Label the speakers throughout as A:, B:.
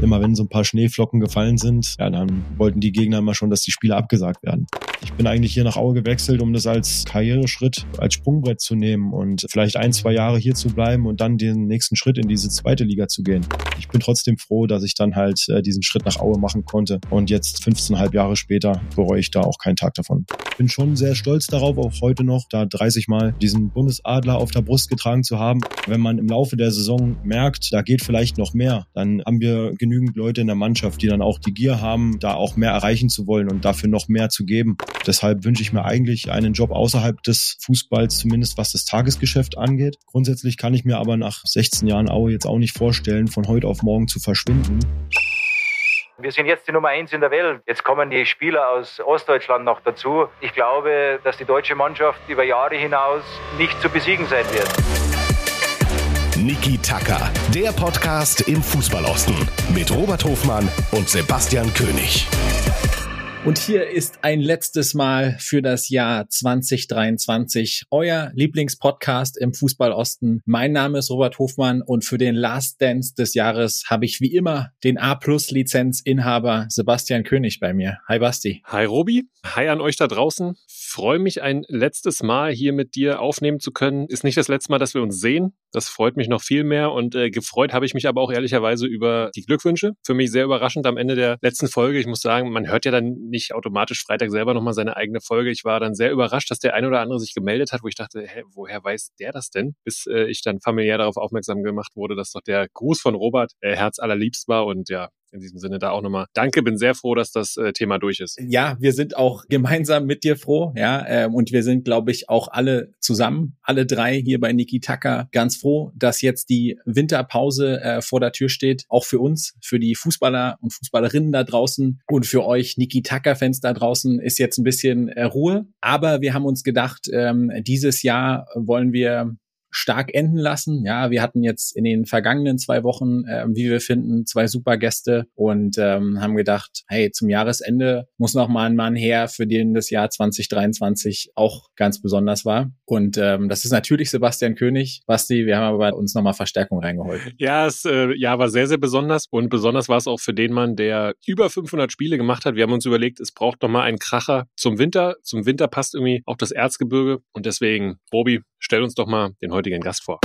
A: Immer wenn so ein paar Schneeflocken gefallen sind, ja, dann wollten die Gegner immer schon, dass die Spiele abgesagt werden. Ich bin eigentlich hier nach Aue gewechselt, um das als Karriereschritt, als Sprungbrett zu nehmen und vielleicht ein, zwei Jahre hier zu bleiben und dann den nächsten Schritt in diese zweite Liga zu gehen. Ich bin trotzdem froh, dass ich dann halt äh, diesen Schritt nach Aue machen konnte und jetzt 15,5 Jahre später bereue ich da auch keinen Tag davon. Bin schon sehr stolz darauf, auch heute noch, da 30 Mal diesen Bundesadler auf der Brust getragen zu haben. Wenn man im Laufe der Saison merkt, da geht vielleicht noch mehr, dann haben wir genügend Leute in der Mannschaft, die dann auch die Gier haben, da auch mehr erreichen zu wollen und dafür noch mehr zu geben. Deshalb wünsche ich mir eigentlich einen Job außerhalb des Fußballs, zumindest was das Tagesgeschäft angeht. Grundsätzlich kann ich mir aber nach 16 Jahren Aue jetzt auch nicht vorstellen, von heute auf morgen zu verschwinden.
B: Wir sind jetzt die Nummer eins in der Welt. Jetzt kommen die Spieler aus Ostdeutschland noch dazu. Ich glaube, dass die deutsche Mannschaft über Jahre hinaus nicht zu besiegen sein wird.
C: Niki Tacker, der Podcast im Fußballosten mit Robert Hofmann und Sebastian König.
D: Und hier ist ein letztes Mal für das Jahr 2023 euer Lieblingspodcast im Fußball Osten. Mein Name ist Robert Hofmann und für den Last Dance des Jahres habe ich wie immer den A-Plus-Lizenzinhaber Sebastian König bei mir. Hi Basti.
E: Hi Robi. Hi an euch da draußen. Freue mich ein letztes Mal hier mit dir aufnehmen zu können. Ist nicht das letzte Mal, dass wir uns sehen. Das freut mich noch viel mehr und äh, gefreut habe ich mich aber auch ehrlicherweise über die Glückwünsche. Für mich sehr überraschend am Ende der letzten Folge. Ich muss sagen, man hört ja dann nicht automatisch Freitag selber nochmal seine eigene Folge. Ich war dann sehr überrascht, dass der ein oder andere sich gemeldet hat, wo ich dachte, hä, woher weiß der das denn? Bis äh, ich dann familiär darauf aufmerksam gemacht wurde, dass doch der Gruß von Robert äh, Herz allerliebst war und ja, in diesem Sinne da auch nochmal danke, bin sehr froh, dass das äh, Thema durch ist.
D: Ja, wir sind auch gemeinsam mit dir froh, ja, ähm, und wir sind, glaube ich, auch alle zusammen, alle drei hier bei Niki Tucker, ganz froh, dass jetzt die Winterpause äh, vor der Tür steht, auch für uns, für die Fußballer und Fußballerinnen da draußen und für euch Niki Tucker-Fans da draußen ist jetzt ein bisschen äh, Ruhe, aber wir haben uns gedacht, ähm, dieses Jahr wollen wir stark enden lassen. Ja, wir hatten jetzt in den vergangenen zwei Wochen, äh, wie wir finden, zwei super Gäste und ähm, haben gedacht, hey, zum Jahresende muss noch mal ein Mann her, für den das Jahr 2023 auch ganz besonders war. Und ähm, das ist natürlich Sebastian König. Basti, wir haben aber bei uns nochmal Verstärkung reingeholt.
E: Ja, es äh, ja, war sehr, sehr besonders und besonders war es auch für den Mann, der über 500 Spiele gemacht hat. Wir haben uns überlegt, es braucht noch mal einen Kracher zum Winter. Zum Winter passt irgendwie auch das Erzgebirge und deswegen, Bobi, stell uns doch mal den heutigen Gast vor.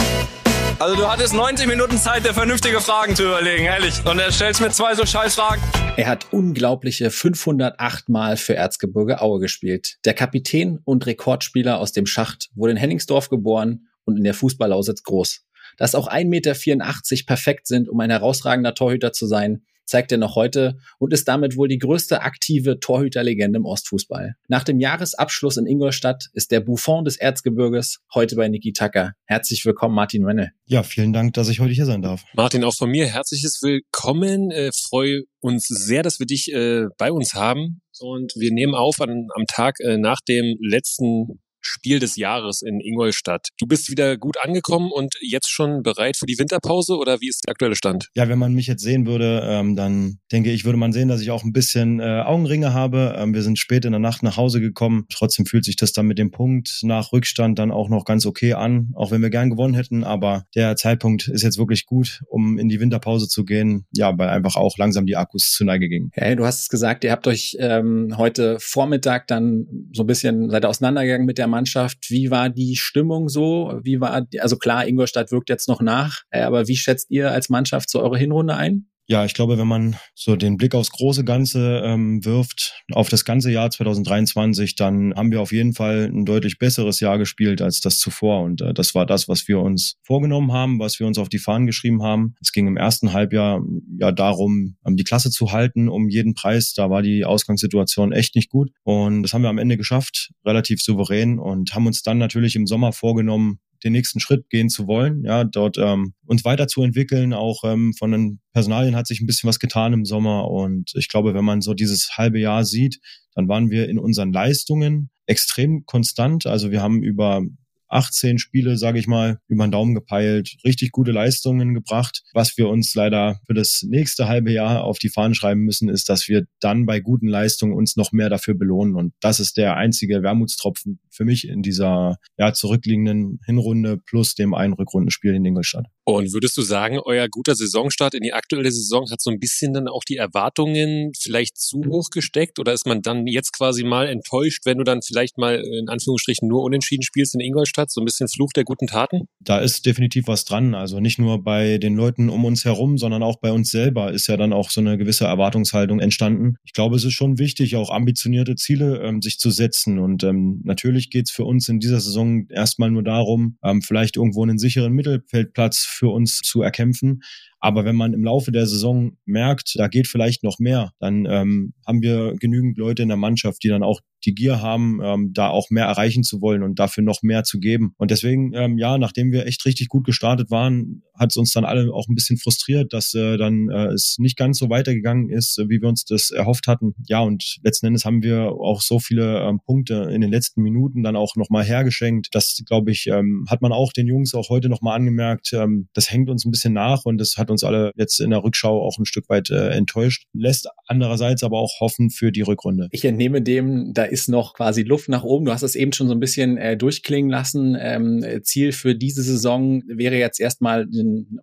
F: Also du hattest 90 Minuten Zeit, dir vernünftige Fragen zu überlegen, ehrlich. Und er stellst mir zwei so scheiß Fragen.
D: Er hat unglaubliche 508 Mal für Erzgebirge Aue gespielt. Der Kapitän und Rekordspieler aus dem Schacht wurde in Henningsdorf geboren und in der Fußballlausitz groß. Dass auch 1,84 Meter perfekt sind, um ein herausragender Torhüter zu sein, zeigt er noch heute und ist damit wohl die größte aktive Torhüterlegende im Ostfußball. Nach dem Jahresabschluss in Ingolstadt ist der Buffon des Erzgebirges heute bei Niki Tucker. Herzlich willkommen, Martin Renne.
A: Ja, vielen Dank, dass ich heute hier sein darf.
E: Martin, auch von mir herzliches Willkommen. Äh, freue uns sehr, dass wir dich äh, bei uns haben. Und wir nehmen auf an, am Tag äh, nach dem letzten Spiel des Jahres in Ingolstadt. Du bist wieder gut angekommen und jetzt schon bereit für die Winterpause oder wie ist der aktuelle Stand?
A: Ja, wenn man mich jetzt sehen würde, ähm, dann denke ich, würde man sehen, dass ich auch ein bisschen äh, Augenringe habe. Ähm, wir sind spät in der Nacht nach Hause gekommen. Trotzdem fühlt sich das dann mit dem Punkt nach Rückstand dann auch noch ganz okay an, auch wenn wir gern gewonnen hätten. Aber der Zeitpunkt ist jetzt wirklich gut, um in die Winterpause zu gehen. Ja, weil einfach auch langsam die Akkus zu Neige gingen.
D: Hey, du hast es gesagt, ihr habt euch ähm, heute Vormittag dann so ein bisschen seid auseinandergegangen mit der Mannschaft. Wie war die Stimmung so? Wie war, also klar, Ingolstadt wirkt jetzt noch nach, äh, aber wie schätzt ihr als Mannschaft so eure Hinrunde ein?
A: Ja, ich glaube, wenn man so den Blick aufs große Ganze ähm, wirft, auf das ganze Jahr 2023, dann haben wir auf jeden Fall ein deutlich besseres Jahr gespielt als das zuvor. Und äh, das war das, was wir uns vorgenommen haben, was wir uns auf die Fahnen geschrieben haben. Es ging im ersten Halbjahr ja darum, ähm, die Klasse zu halten um jeden Preis. Da war die Ausgangssituation echt nicht gut. Und das haben wir am Ende geschafft, relativ souverän und haben uns dann natürlich im Sommer vorgenommen, den nächsten Schritt gehen zu wollen, ja, dort ähm, uns weiterzuentwickeln. Auch ähm, von den Personalien hat sich ein bisschen was getan im Sommer und ich glaube, wenn man so dieses halbe Jahr sieht, dann waren wir in unseren Leistungen extrem konstant. Also wir haben über 18 Spiele, sage ich mal, über den Daumen gepeilt, richtig gute Leistungen gebracht. Was wir uns leider für das nächste halbe Jahr auf die Fahnen schreiben müssen, ist, dass wir dann bei guten Leistungen uns noch mehr dafür belohnen. Und das ist der einzige Wermutstropfen für mich in dieser ja, zurückliegenden Hinrunde plus dem einen Rückrundenspiel in Ingolstadt.
E: Und würdest du sagen, euer guter Saisonstart in die aktuelle Saison hat so ein bisschen dann auch die Erwartungen vielleicht zu hoch gesteckt oder ist man dann jetzt quasi mal enttäuscht, wenn du dann vielleicht mal in Anführungsstrichen nur unentschieden spielst in Ingolstadt? So ein bisschen Fluch der guten Taten?
A: Da ist definitiv was dran. Also nicht nur bei den Leuten um uns herum, sondern auch bei uns selber ist ja dann auch so eine gewisse Erwartungshaltung entstanden. Ich glaube, es ist schon wichtig, auch ambitionierte Ziele ähm, sich zu setzen. Und ähm, natürlich geht es für uns in dieser Saison erstmal nur darum, ähm, vielleicht irgendwo einen sicheren Mittelfeldplatz für uns zu erkämpfen. Aber wenn man im Laufe der Saison merkt, da geht vielleicht noch mehr, dann ähm, haben wir genügend Leute in der Mannschaft, die dann auch die Gier haben, ähm, da auch mehr erreichen zu wollen und dafür noch mehr zu geben. Und deswegen, ähm, ja, nachdem wir echt richtig gut gestartet waren, hat es uns dann alle auch ein bisschen frustriert, dass äh, dann äh, es nicht ganz so weitergegangen ist, wie wir uns das erhofft hatten. Ja, und letzten Endes haben wir auch so viele ähm, Punkte in den letzten Minuten dann auch nochmal hergeschenkt. Das, glaube ich, ähm, hat man auch den Jungs auch heute nochmal angemerkt. Ähm, das hängt uns ein bisschen nach und das hat uns alle jetzt in der Rückschau auch ein Stück weit äh, enttäuscht. Lässt andererseits aber auch hoffen für die Rückrunde.
D: Ich entnehme dem, da ist noch quasi Luft nach oben. Du hast es eben schon so ein bisschen äh, durchklingen lassen. Ähm, Ziel für diese Saison wäre jetzt erstmal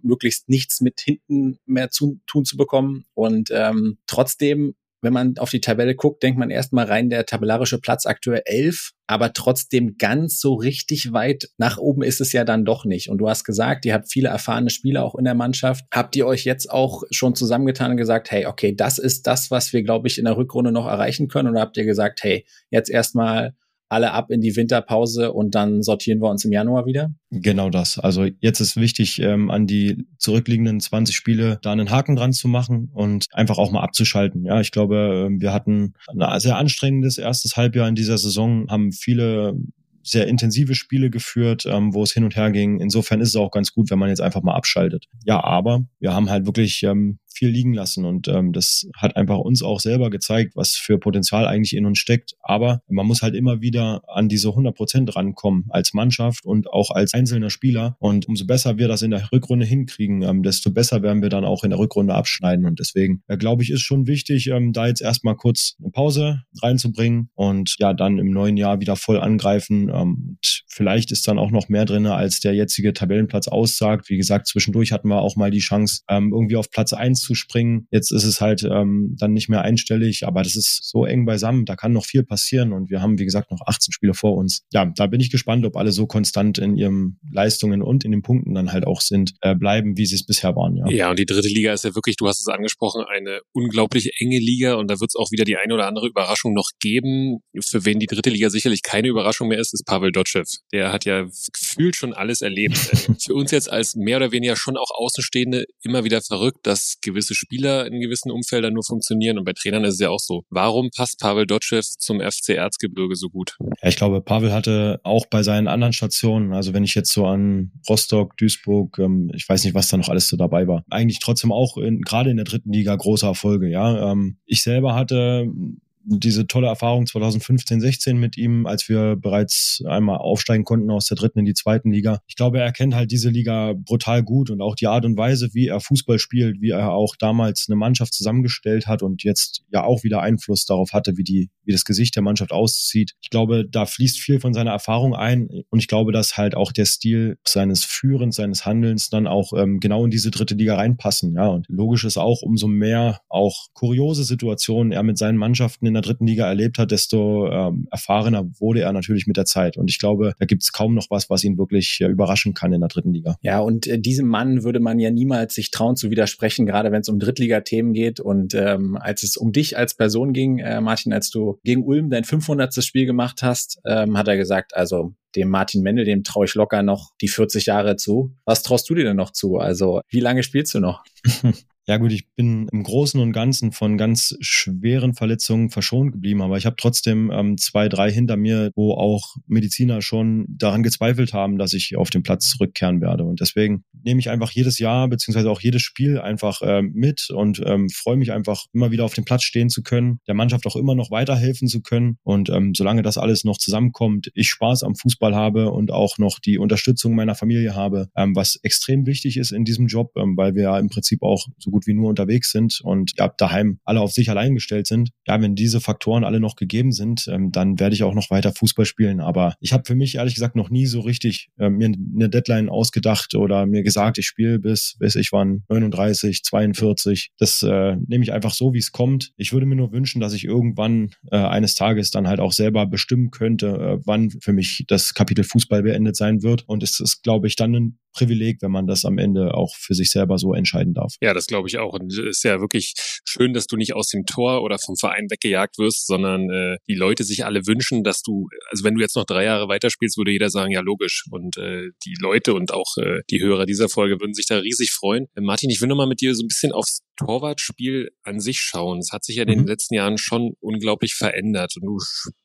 D: möglichst nichts mit hinten mehr zu tun zu bekommen. Und ähm, trotzdem wenn man auf die Tabelle guckt, denkt man erstmal rein, der tabellarische Platz aktuell elf, aber trotzdem ganz so richtig weit nach oben ist es ja dann doch nicht. Und du hast gesagt, ihr habt viele erfahrene Spieler auch in der Mannschaft. Habt ihr euch jetzt auch schon zusammengetan und gesagt, hey, okay, das ist das, was wir, glaube ich, in der Rückrunde noch erreichen können? Oder habt ihr gesagt, hey, jetzt erstmal alle ab in die Winterpause und dann sortieren wir uns im Januar wieder?
A: Genau das. Also jetzt ist wichtig, ähm, an die zurückliegenden 20 Spiele da einen Haken dran zu machen und einfach auch mal abzuschalten. Ja, ich glaube, ähm, wir hatten ein sehr anstrengendes erstes Halbjahr in dieser Saison, haben viele sehr intensive Spiele geführt, ähm, wo es hin und her ging. Insofern ist es auch ganz gut, wenn man jetzt einfach mal abschaltet. Ja, aber wir haben halt wirklich ähm, viel liegen lassen. Und ähm, das hat einfach uns auch selber gezeigt, was für Potenzial eigentlich in uns steckt. Aber man muss halt immer wieder an diese 100 Prozent rankommen als Mannschaft und auch als einzelner Spieler. Und umso besser wir das in der Rückrunde hinkriegen, ähm, desto besser werden wir dann auch in der Rückrunde abschneiden. Und deswegen, äh, glaube ich, ist schon wichtig, ähm, da jetzt erstmal kurz eine Pause reinzubringen und ja, dann im neuen Jahr wieder voll angreifen. Ähm, und vielleicht ist dann auch noch mehr drin, als der jetzige Tabellenplatz aussagt. Wie gesagt, zwischendurch hatten wir auch mal die Chance, ähm, irgendwie auf Platz eins zu springen. Jetzt ist es halt ähm, dann nicht mehr einstellig, aber das ist so eng beisammen. Da kann noch viel passieren und wir haben, wie gesagt, noch 18 Spiele vor uns. Ja, da bin ich gespannt, ob alle so konstant in ihren Leistungen und in den Punkten dann halt auch sind, äh, bleiben, wie sie es bisher waren. Ja.
E: ja, und die dritte Liga ist ja wirklich, du hast es angesprochen, eine unglaublich enge Liga und da wird es auch wieder die eine oder andere Überraschung noch geben. Für wen die dritte Liga sicherlich keine Überraschung mehr ist, ist Pavel Dotschew. Der hat ja gefühlt schon alles erlebt. Für uns jetzt als mehr oder weniger schon auch Außenstehende immer wieder verrückt, dass gewisse Spieler in gewissen Umfeldern nur funktionieren und bei Trainern ist es ja auch so. Warum passt Pavel Dotschew zum FC Erzgebirge so gut?
A: Ja, ich glaube, Pavel hatte auch bei seinen anderen Stationen, also wenn ich jetzt so an Rostock, Duisburg, ähm, ich weiß nicht, was da noch alles so dabei war, eigentlich trotzdem auch in, gerade in der dritten Liga große Erfolge. Ja, ähm, ich selber hatte diese tolle Erfahrung 2015, 16 mit ihm, als wir bereits einmal aufsteigen konnten aus der dritten in die zweiten Liga. Ich glaube, er kennt halt diese Liga brutal gut und auch die Art und Weise, wie er Fußball spielt, wie er auch damals eine Mannschaft zusammengestellt hat und jetzt ja auch wieder Einfluss darauf hatte, wie die, wie das Gesicht der Mannschaft aussieht. Ich glaube, da fließt viel von seiner Erfahrung ein und ich glaube, dass halt auch der Stil seines Führens, seines Handelns dann auch ähm, genau in diese dritte Liga reinpassen. Ja, und logisch ist auch, umso mehr auch kuriose Situationen er mit seinen Mannschaften in der dritten Liga erlebt hat, desto ähm, erfahrener wurde er natürlich mit der Zeit. Und ich glaube, da gibt es kaum noch was, was ihn wirklich äh, überraschen kann in der dritten Liga.
D: Ja, und äh, diesem Mann würde man ja niemals sich trauen zu widersprechen, gerade wenn es um Drittligathemen geht. Und ähm, als es um dich als Person ging, äh, Martin, als du gegen Ulm dein 500. Spiel gemacht hast, ähm, hat er gesagt, also dem Martin Mendel, dem traue ich locker noch die 40 Jahre zu. Was traust du dir denn noch zu? Also wie lange spielst du noch?
A: Ja gut, ich bin im Großen und Ganzen von ganz schweren Verletzungen verschont geblieben, aber ich habe trotzdem ähm, zwei, drei hinter mir, wo auch Mediziner schon daran gezweifelt haben, dass ich auf den Platz zurückkehren werde. Und deswegen nehme ich einfach jedes Jahr beziehungsweise auch jedes Spiel einfach ähm, mit und ähm, freue mich einfach immer wieder auf dem Platz stehen zu können, der Mannschaft auch immer noch weiterhelfen zu können. Und ähm, solange das alles noch zusammenkommt, ich Spaß am Fußball habe und auch noch die Unterstützung meiner Familie habe, ähm, was extrem wichtig ist in diesem Job, ähm, weil wir ja im Prinzip auch so gut gut wie nur unterwegs sind und ja, daheim alle auf sich allein gestellt sind. Ja, wenn diese Faktoren alle noch gegeben sind, ähm, dann werde ich auch noch weiter Fußball spielen. Aber ich habe für mich ehrlich gesagt noch nie so richtig äh, mir eine Deadline ausgedacht oder mir gesagt, ich spiele bis, bis ich wann 39, 42. Das äh, nehme ich einfach so, wie es kommt. Ich würde mir nur wünschen, dass ich irgendwann äh, eines Tages dann halt auch selber bestimmen könnte, äh, wann für mich das Kapitel Fußball beendet sein wird. Und es ist, glaube ich, dann ein Privileg, wenn man das am Ende auch für sich selber so entscheiden darf.
E: Ja, das glaube ich auch. Und es ist ja wirklich schön, dass du nicht aus dem Tor oder vom Verein weggejagt wirst, sondern äh, die Leute sich alle wünschen, dass du, also wenn du jetzt noch drei Jahre weiterspielst, würde jeder sagen, ja logisch. Und äh, die Leute und auch äh, die Hörer dieser Folge würden sich da riesig freuen. Äh, Martin, ich will nochmal mit dir so ein bisschen aufs Torwartspiel an sich schauen. Es hat sich ja in den mhm. letzten Jahren schon unglaublich verändert. Und du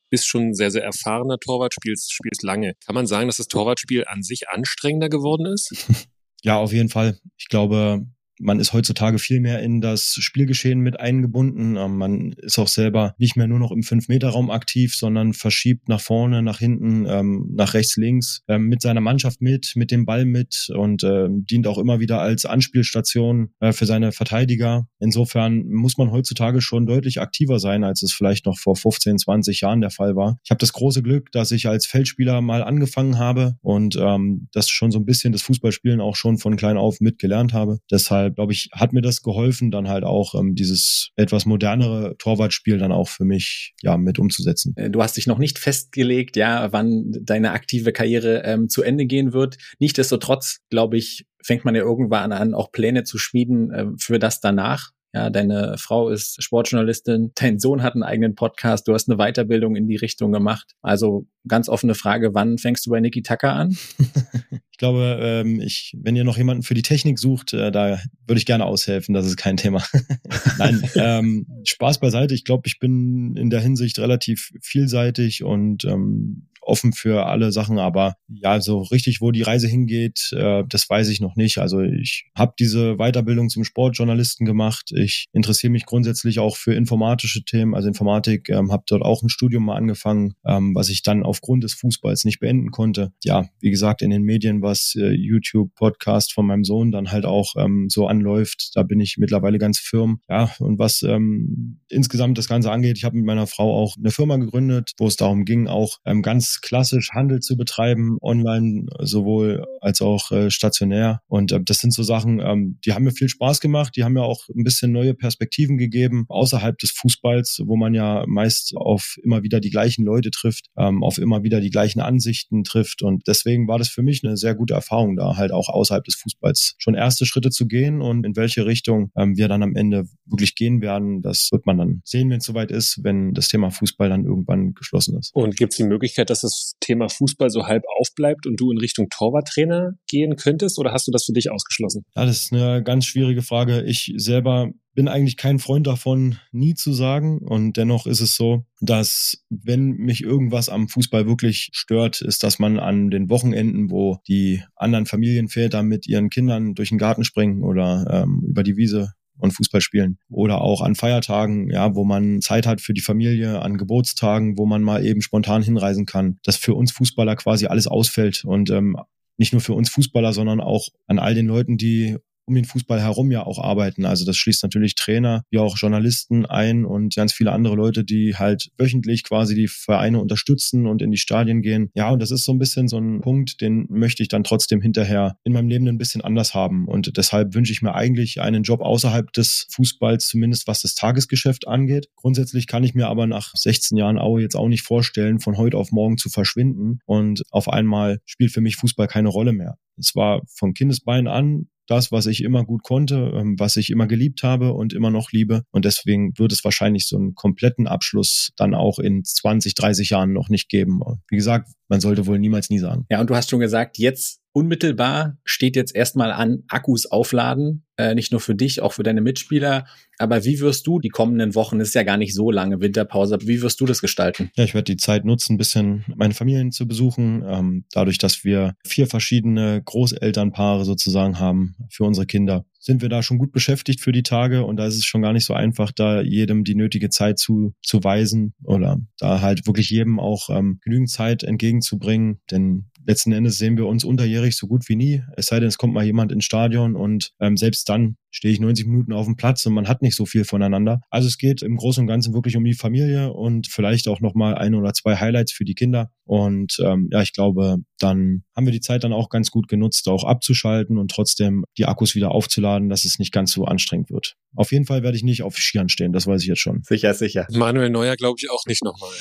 E: bist schon sehr, sehr erfahrener Torwart, spielst, spielst lange. Kann man sagen, dass das Torwartspiel an sich anstrengender geworden ist?
A: Ja, auf jeden Fall. Ich glaube, man ist heutzutage viel mehr in das Spielgeschehen mit eingebunden. Ähm, man ist auch selber nicht mehr nur noch im Fünf-Meter-Raum aktiv, sondern verschiebt nach vorne, nach hinten, ähm, nach rechts, links, ähm, mit seiner Mannschaft mit, mit dem Ball mit und dient auch immer wieder als Anspielstation äh, für seine Verteidiger. Insofern muss man heutzutage schon deutlich aktiver sein, als es vielleicht noch vor 15, 20 Jahren der Fall war. Ich habe das große Glück, dass ich als Feldspieler mal angefangen habe und das schon so ein bisschen das Fußballspielen auch schon von klein auf mitgelernt habe. Deshalb deshalb glaube ich, hat mir das geholfen, dann halt auch ähm, dieses etwas modernere Torwartspiel dann auch für mich ja mit umzusetzen.
D: Äh, du hast dich noch nicht festgelegt, ja, wann deine aktive Karriere ähm, zu Ende gehen wird. Nichtsdestotrotz, glaube ich, fängt man ja irgendwann an, auch Pläne zu schmieden äh, für das danach. Ja, deine Frau ist Sportjournalistin, dein Sohn hat einen eigenen Podcast, du hast eine Weiterbildung in die Richtung gemacht. Also ganz offene Frage, wann fängst du bei Niki Tucker an?
A: ich glaube, ähm, ich, wenn ihr noch jemanden für die Technik sucht, äh, da würde ich gerne aushelfen, das ist kein Thema. Nein, ähm, Spaß beiseite. Ich glaube, ich bin in der Hinsicht relativ vielseitig und ähm, offen für alle Sachen, aber ja, so richtig, wo die Reise hingeht, äh, das weiß ich noch nicht. Also ich habe diese Weiterbildung zum Sportjournalisten gemacht. Ich interessiere mich grundsätzlich auch für informatische Themen, also Informatik, ähm, habe dort auch ein Studium mal angefangen, ähm, was ich dann aufgrund des Fußballs nicht beenden konnte. Ja, wie gesagt, in den Medien, was äh, YouTube, Podcast von meinem Sohn dann halt auch ähm, so anläuft, da bin ich mittlerweile ganz firm. Ja, und was ähm, insgesamt das Ganze angeht, ich habe mit meiner Frau auch eine Firma gegründet, wo es darum ging, auch ähm, ganz klassisch Handel zu betreiben, online sowohl als auch äh, stationär. Und äh, das sind so Sachen, ähm, die haben mir viel Spaß gemacht. Die haben mir auch ein bisschen neue Perspektiven gegeben außerhalb des Fußballs, wo man ja meist auf immer wieder die gleichen Leute trifft, ähm, auf immer wieder die gleichen Ansichten trifft. Und deswegen war das für mich eine sehr gute Erfahrung, da halt auch außerhalb des Fußballs schon erste Schritte zu gehen und in welche Richtung ähm, wir dann am Ende wirklich gehen werden. Das wird man dann sehen, wenn es soweit ist, wenn das Thema Fußball dann irgendwann geschlossen ist.
E: Und gibt es die Möglichkeit, dass das Thema Fußball so halb aufbleibt und du in Richtung Torwarttrainer gehen könntest oder hast du das für dich ausgeschlossen?
A: Ja, das ist eine ganz schwierige Frage. Ich selber bin eigentlich kein Freund davon, nie zu sagen. Und dennoch ist es so, dass wenn mich irgendwas am Fußball wirklich stört, ist, dass man an den Wochenenden, wo die anderen Familienväter mit ihren Kindern durch den Garten springen oder ähm, über die Wiese und Fußball spielen. Oder auch an Feiertagen, ja, wo man Zeit hat für die Familie, an Geburtstagen, wo man mal eben spontan hinreisen kann, dass für uns Fußballer quasi alles ausfällt. Und ähm, nicht nur für uns Fußballer, sondern auch an all den Leuten, die um den Fußball herum ja auch arbeiten. Also das schließt natürlich Trainer, wie auch Journalisten ein und ganz viele andere Leute, die halt wöchentlich quasi die Vereine unterstützen und in die Stadien gehen. Ja, und das ist so ein bisschen so ein Punkt, den möchte ich dann trotzdem hinterher in meinem Leben ein bisschen anders haben. Und deshalb wünsche ich mir eigentlich einen Job außerhalb des Fußballs, zumindest was das Tagesgeschäft angeht. Grundsätzlich kann ich mir aber nach 16 Jahren Aue jetzt auch nicht vorstellen, von heute auf morgen zu verschwinden und auf einmal spielt für mich Fußball keine Rolle mehr. Es war von Kindesbein an das, was ich immer gut konnte, ähm, was ich immer geliebt habe und immer noch liebe. Und deswegen wird es wahrscheinlich so einen kompletten Abschluss dann auch in 20, 30 Jahren noch nicht geben. Wie gesagt, man sollte wohl niemals nie sagen.
D: Ja, und du hast schon gesagt, jetzt unmittelbar steht jetzt erstmal an Akkus aufladen, äh, nicht nur für dich, auch für deine Mitspieler. Aber wie wirst du die kommenden Wochen, ist ja gar nicht so lange Winterpause, wie wirst du das gestalten?
A: Ja, ich werde die Zeit nutzen, ein bisschen meine Familien zu besuchen. Ähm, dadurch, dass wir vier verschiedene Großelternpaare sozusagen haben für unsere Kinder, sind wir da schon gut beschäftigt für die Tage und da ist es schon gar nicht so einfach, da jedem die nötige Zeit zu, zu weisen oder da halt wirklich jedem auch ähm, genügend Zeit entgegenzubringen. Denn letzten Endes sehen wir uns unterjährig so gut wie nie. Es sei denn, es kommt mal jemand ins Stadion und ähm, selbst dann stehe ich 90 Minuten auf dem Platz und man hat nicht so viel voneinander. Also es geht im Großen und Ganzen wirklich um die Familie und vielleicht auch nochmal ein oder zwei Highlights für die Kinder. Und ähm, ja, ich glaube, dann haben wir die Zeit dann auch ganz gut genutzt, auch abzuschalten und trotzdem die Akkus wieder aufzuladen, dass es nicht ganz so anstrengend wird. Auf jeden Fall werde ich nicht auf Skiern stehen, das weiß ich jetzt schon.
D: Sicher, sicher.
E: Manuel Neuer glaube ich auch nicht nochmal.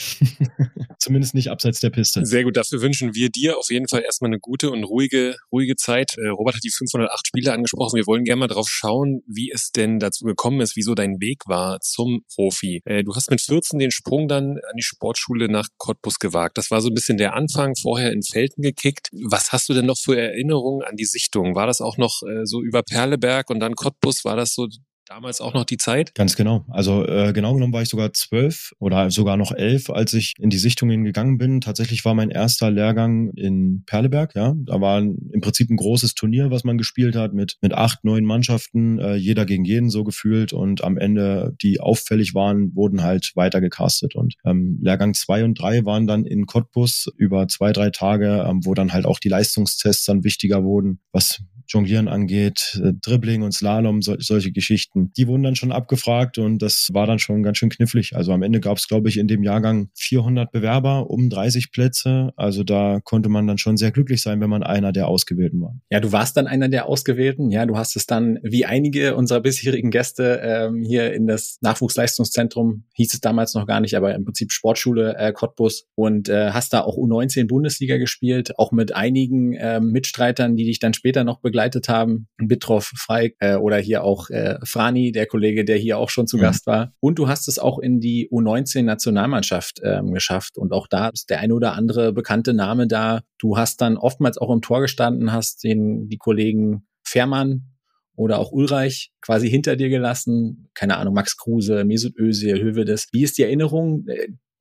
A: Zumindest nicht abseits der Piste.
E: Sehr gut, dafür wünschen wir dir auf jeden Fall erstmal eine gute und ruhige, ruhige Zeit. Äh, Robert hat die 508 Spiele angesprochen. Wir wollen gerne mal drauf schauen, wie es denn dazu gekommen ist, wieso dein Weg war zum Profi. Äh, du hast mit 14 den Sprung dann an die Sportschule nach Cottbus gewagt. Das war so ein bisschen der Anfang, vorher in Felten gekickt. Was hast du denn noch für Erinnerungen an die Sichtung? War das auch noch äh, so über Perleberg und dann Cottbus? War das so damals auch noch die Zeit?
A: Ganz genau. Also äh, genau genommen war ich sogar zwölf oder sogar noch elf, als ich in die Sichtungen gegangen bin. Tatsächlich war mein erster Lehrgang in Perleberg. Ja, da war im Prinzip ein großes Turnier, was man gespielt hat mit mit acht, neun Mannschaften, äh, jeder gegen jeden so gefühlt und am Ende, die auffällig waren, wurden halt weiter gecastet und ähm, Lehrgang zwei und drei waren dann in Cottbus über zwei, drei Tage, ähm, wo dann halt auch die Leistungstests dann wichtiger wurden, was Jonglieren angeht, äh, Dribbling und Slalom, so, solche Geschichten. Die wurden dann schon abgefragt und das war dann schon ganz schön knifflig. Also am Ende gab es, glaube ich, in dem Jahrgang 400 Bewerber um 30 Plätze. Also da konnte man dann schon sehr glücklich sein, wenn man einer der Ausgewählten war.
D: Ja, du warst dann einer der Ausgewählten. Ja, du hast es dann, wie einige unserer bisherigen Gäste ähm, hier in das Nachwuchsleistungszentrum, hieß es damals noch gar nicht, aber im Prinzip Sportschule äh, Cottbus und äh, hast da auch U19 Bundesliga gespielt, auch mit einigen äh, Mitstreitern, die dich dann später noch begleitet begleitet haben, Bitroff, Freik äh, oder hier auch äh, Frani, der Kollege, der hier auch schon zu mhm. Gast war. Und du hast es auch in die U19-Nationalmannschaft ähm, geschafft. Und auch da ist der eine oder andere bekannte Name da. Du hast dann oftmals auch im Tor gestanden, hast den die Kollegen Fährmann oder auch Ulreich quasi hinter dir gelassen. Keine Ahnung, Max Kruse, Mesut Özil, Hövedes. Wie ist die Erinnerung?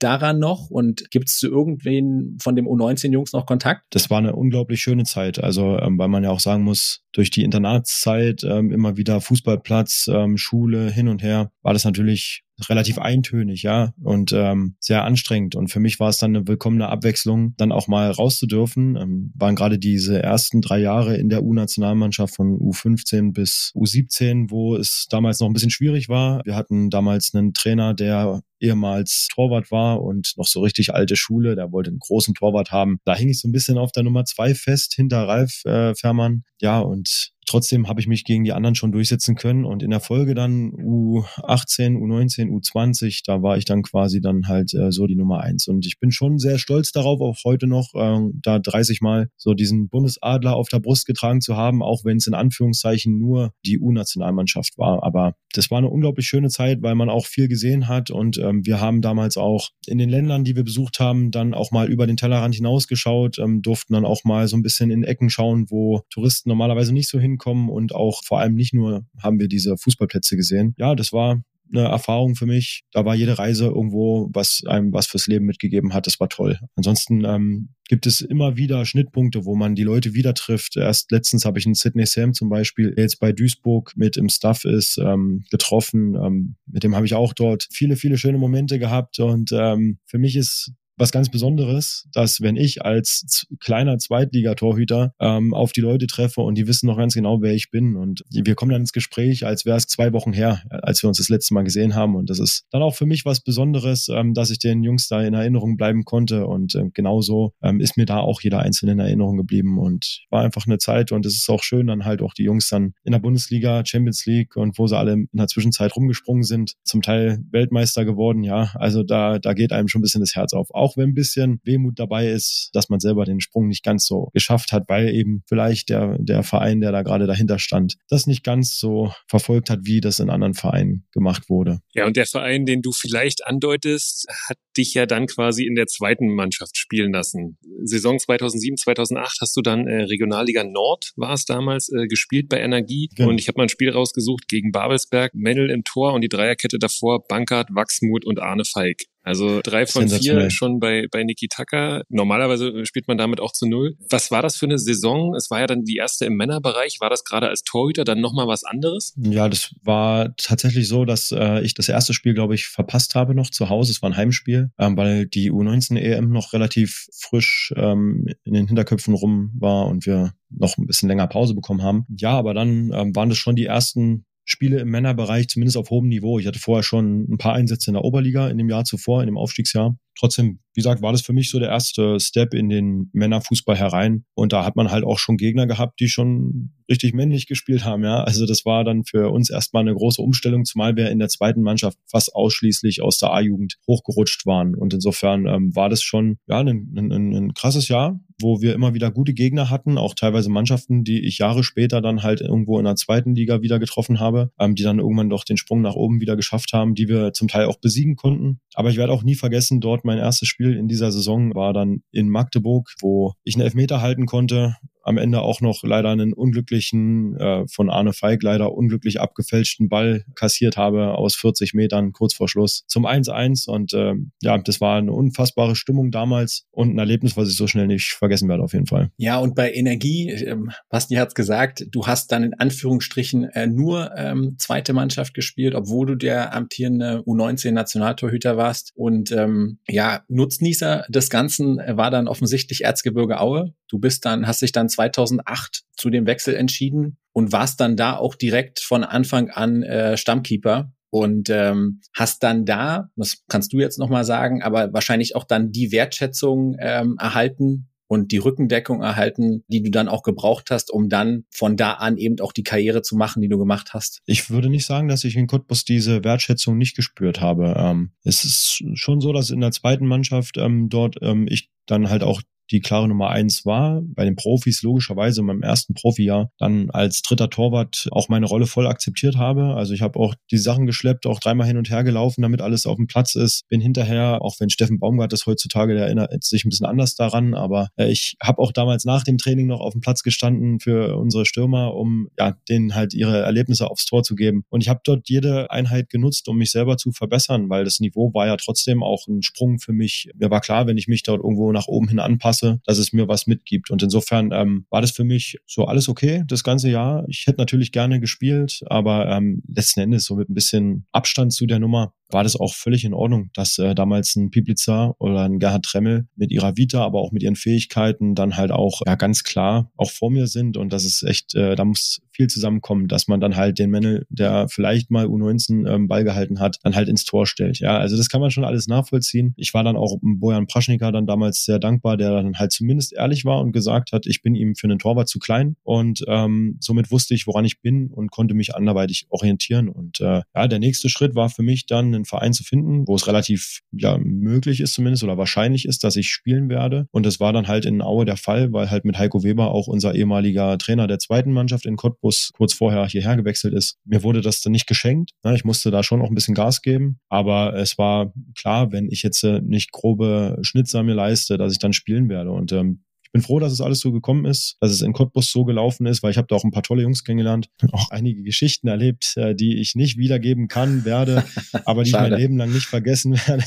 D: Daran noch? Und gibt es zu irgendwen von dem U19-Jungs noch Kontakt?
A: Das war eine unglaublich schöne Zeit. Also, ähm, weil man ja auch sagen muss, durch die Internatszeit ähm, immer wieder Fußballplatz, ähm, Schule hin und her, war das natürlich relativ eintönig, ja, und ähm, sehr anstrengend. Und für mich war es dann eine willkommene Abwechslung, dann auch mal rauszudürfen. Ähm, waren gerade diese ersten drei Jahre in der U-Nationalmannschaft von U15 bis U17, wo es damals noch ein bisschen schwierig war. Wir hatten damals einen Trainer, der ehemals Torwart war und noch so richtig alte Schule, der wollte einen großen Torwart haben. Da hing ich so ein bisschen auf der Nummer zwei fest hinter Ralf äh, Fährmann. Ja, und and trotzdem habe ich mich gegen die anderen schon durchsetzen können und in der Folge dann U18, U19, U20, da war ich dann quasi dann halt äh, so die Nummer eins. Und ich bin schon sehr stolz darauf, auch heute noch äh, da 30 Mal so diesen Bundesadler auf der Brust getragen zu haben, auch wenn es in Anführungszeichen nur die U-Nationalmannschaft war, aber das war eine unglaublich schöne Zeit, weil man auch viel gesehen hat. Und ähm, wir haben damals auch in den Ländern, die wir besucht haben, dann auch mal über den Tellerrand hinausgeschaut, ähm, durften dann auch mal so ein bisschen in Ecken schauen, wo Touristen normalerweise nicht so hin hinkommen und auch vor allem nicht nur haben wir diese Fußballplätze gesehen. Ja, das war eine Erfahrung für mich. Da war jede Reise irgendwo, was einem was fürs Leben mitgegeben hat. Das war toll. Ansonsten ähm, gibt es immer wieder Schnittpunkte, wo man die Leute wieder trifft. Erst letztens habe ich einen Sidney Sam zum Beispiel, der jetzt bei Duisburg mit im Staff ist, ähm, getroffen. Ähm, mit dem habe ich auch dort viele, viele schöne Momente gehabt. Und ähm, für mich ist was ganz Besonderes, dass wenn ich als kleiner Zweitligatorhüter ähm, auf die Leute treffe und die wissen noch ganz genau, wer ich bin und wir kommen dann ins Gespräch, als wäre es zwei Wochen her, als wir uns das letzte Mal gesehen haben und das ist dann auch für mich was Besonderes, ähm, dass ich den Jungs da in Erinnerung bleiben konnte und ähm, genauso ähm, ist mir da auch jeder Einzelne in Erinnerung geblieben und war einfach eine Zeit und es ist auch schön, dann halt auch die Jungs dann in der Bundesliga, Champions League und wo sie alle in der Zwischenzeit rumgesprungen sind, zum Teil Weltmeister geworden, ja, also da, da geht einem schon ein bisschen das Herz auf auch wenn ein bisschen Wehmut dabei ist, dass man selber den Sprung nicht ganz so geschafft hat, weil eben vielleicht der, der Verein, der da gerade dahinter stand, das nicht ganz so verfolgt hat, wie das in anderen Vereinen gemacht wurde.
E: Ja, und der Verein, den du vielleicht andeutest, hat dich ja dann quasi in der zweiten Mannschaft spielen lassen. Saison 2007, 2008 hast du dann äh, Regionalliga Nord, war es damals, äh, gespielt bei Energie. Genau. Und ich habe mal ein Spiel rausgesucht gegen Babelsberg, Mendel im Tor und die Dreierkette davor, Bankert, Wachsmuth und Arne Falk. Also drei von vier schon bei, bei Niki Tucker. Normalerweise spielt man damit auch zu null. Was war das für eine Saison? Es war ja dann die erste im Männerbereich. War das gerade als Torhüter dann nochmal was anderes?
A: Ja, das war tatsächlich so, dass äh, ich das erste Spiel, glaube ich, verpasst habe noch zu Hause. Es war ein Heimspiel, ähm, weil die U19 EM noch relativ frisch ähm, in den Hinterköpfen rum war und wir noch ein bisschen länger Pause bekommen haben. Ja, aber dann ähm, waren das schon die ersten Spiele im Männerbereich, zumindest auf hohem Niveau. Ich hatte vorher schon ein paar Einsätze in der Oberliga in dem Jahr zuvor, in dem Aufstiegsjahr. Trotzdem, wie gesagt, war das für mich so der erste Step in den Männerfußball herein. Und da hat man halt auch schon Gegner gehabt, die schon richtig männlich gespielt haben, ja. Also das war dann für uns erstmal eine große Umstellung, zumal wir in der zweiten Mannschaft fast ausschließlich aus der A-Jugend hochgerutscht waren. Und insofern ähm, war das schon ja ein, ein, ein krasses Jahr, wo wir immer wieder gute Gegner hatten, auch teilweise Mannschaften, die ich Jahre später dann halt irgendwo in der zweiten Liga wieder getroffen habe, ähm, die dann irgendwann doch den Sprung nach oben wieder geschafft haben, die wir zum Teil auch besiegen konnten. Aber ich werde auch nie vergessen, dort mein erstes Spiel in dieser Saison war dann in Magdeburg, wo ich einen Elfmeter halten konnte am Ende auch noch leider einen unglücklichen, äh, von Arne Feig leider unglücklich abgefälschten Ball kassiert habe aus 40 Metern kurz vor Schluss zum 1-1. Und äh, ja, das war eine unfassbare Stimmung damals und ein Erlebnis, was ich so schnell nicht vergessen werde auf jeden Fall.
D: Ja, und bei Energie, ähm, Basti hat's gesagt, du hast dann in Anführungsstrichen äh, nur ähm, zweite Mannschaft gespielt, obwohl du der amtierende U19-Nationaltorhüter warst. Und ähm, ja, Nutznießer des Ganzen war dann offensichtlich Erzgebirge Aue. Du bist dann, hast dich dann 2008 zu dem Wechsel entschieden und warst dann da auch direkt von Anfang an äh, Stammkeeper und ähm, hast dann da, das kannst du jetzt nochmal sagen, aber wahrscheinlich auch dann die Wertschätzung ähm, erhalten und die Rückendeckung erhalten, die du dann auch gebraucht hast, um dann von da an eben auch die Karriere zu machen, die du gemacht hast?
A: Ich würde nicht sagen, dass ich in Cottbus diese Wertschätzung nicht gespürt habe. Ähm, es ist schon so, dass in der zweiten Mannschaft ähm, dort ähm, ich dann halt auch die klare Nummer eins war. Bei den Profis logischerweise in meinem ersten Profijahr dann als dritter Torwart auch meine Rolle voll akzeptiert habe. Also ich habe auch die Sachen geschleppt, auch dreimal hin und her gelaufen, damit alles auf dem Platz ist. Bin hinterher, auch wenn Steffen Baumgart das heutzutage, der erinnert sich ein bisschen anders daran, aber äh, ich habe auch damals nach dem Training noch auf dem Platz gestanden für unsere Stürmer, um ja denen halt ihre Erlebnisse aufs Tor zu geben. Und ich habe dort jede Einheit genutzt, um mich selber zu verbessern, weil das Niveau war ja trotzdem auch ein Sprung für mich. Mir war klar, wenn ich mich dort irgendwo nach oben hin anpasse, passe, dass es mir was mitgibt. Und insofern ähm, war das für mich so alles okay das ganze Jahr. Ich hätte natürlich gerne gespielt, aber ähm, letzten Endes so mit ein bisschen Abstand zu der Nummer war das auch völlig in Ordnung, dass äh, damals ein Piplitzer oder ein Gerhard Tremmel mit ihrer Vita, aber auch mit ihren Fähigkeiten dann halt auch ja, ganz klar auch vor mir sind und das ist echt, äh, da muss viel zusammenkommen, dass man dann halt den Männel, der vielleicht mal U19 ähm, Ball gehalten hat, dann halt ins Tor stellt. Ja, also das kann man schon alles nachvollziehen. Ich war dann auch Bojan Praschnika dann damals sehr dankbar, der dann halt zumindest ehrlich war und gesagt hat, ich bin ihm für einen Torwart zu klein und ähm, somit wusste ich, woran ich bin und konnte mich anderweitig orientieren. Und äh, ja, der nächste Schritt war für mich dann einen Verein zu finden, wo es relativ ja, möglich ist zumindest oder wahrscheinlich ist, dass ich spielen werde. Und das war dann halt in Aue der Fall, weil halt mit Heiko Weber auch unser ehemaliger Trainer der zweiten Mannschaft in Cottbus kurz vorher hierher gewechselt ist. Mir wurde das dann nicht geschenkt. Ich musste da schon auch ein bisschen Gas geben. Aber es war klar, wenn ich jetzt äh, nicht grobe Schnitzer mir leiste, dass ich dann spielen werde. Und ähm, bin froh, dass es alles so gekommen ist, dass es in Cottbus so gelaufen ist, weil ich habe da auch ein paar tolle Jungs kennengelernt, auch einige Geschichten erlebt, äh, die ich nicht wiedergeben kann, werde, aber die ich mein Leben lang nicht vergessen werde.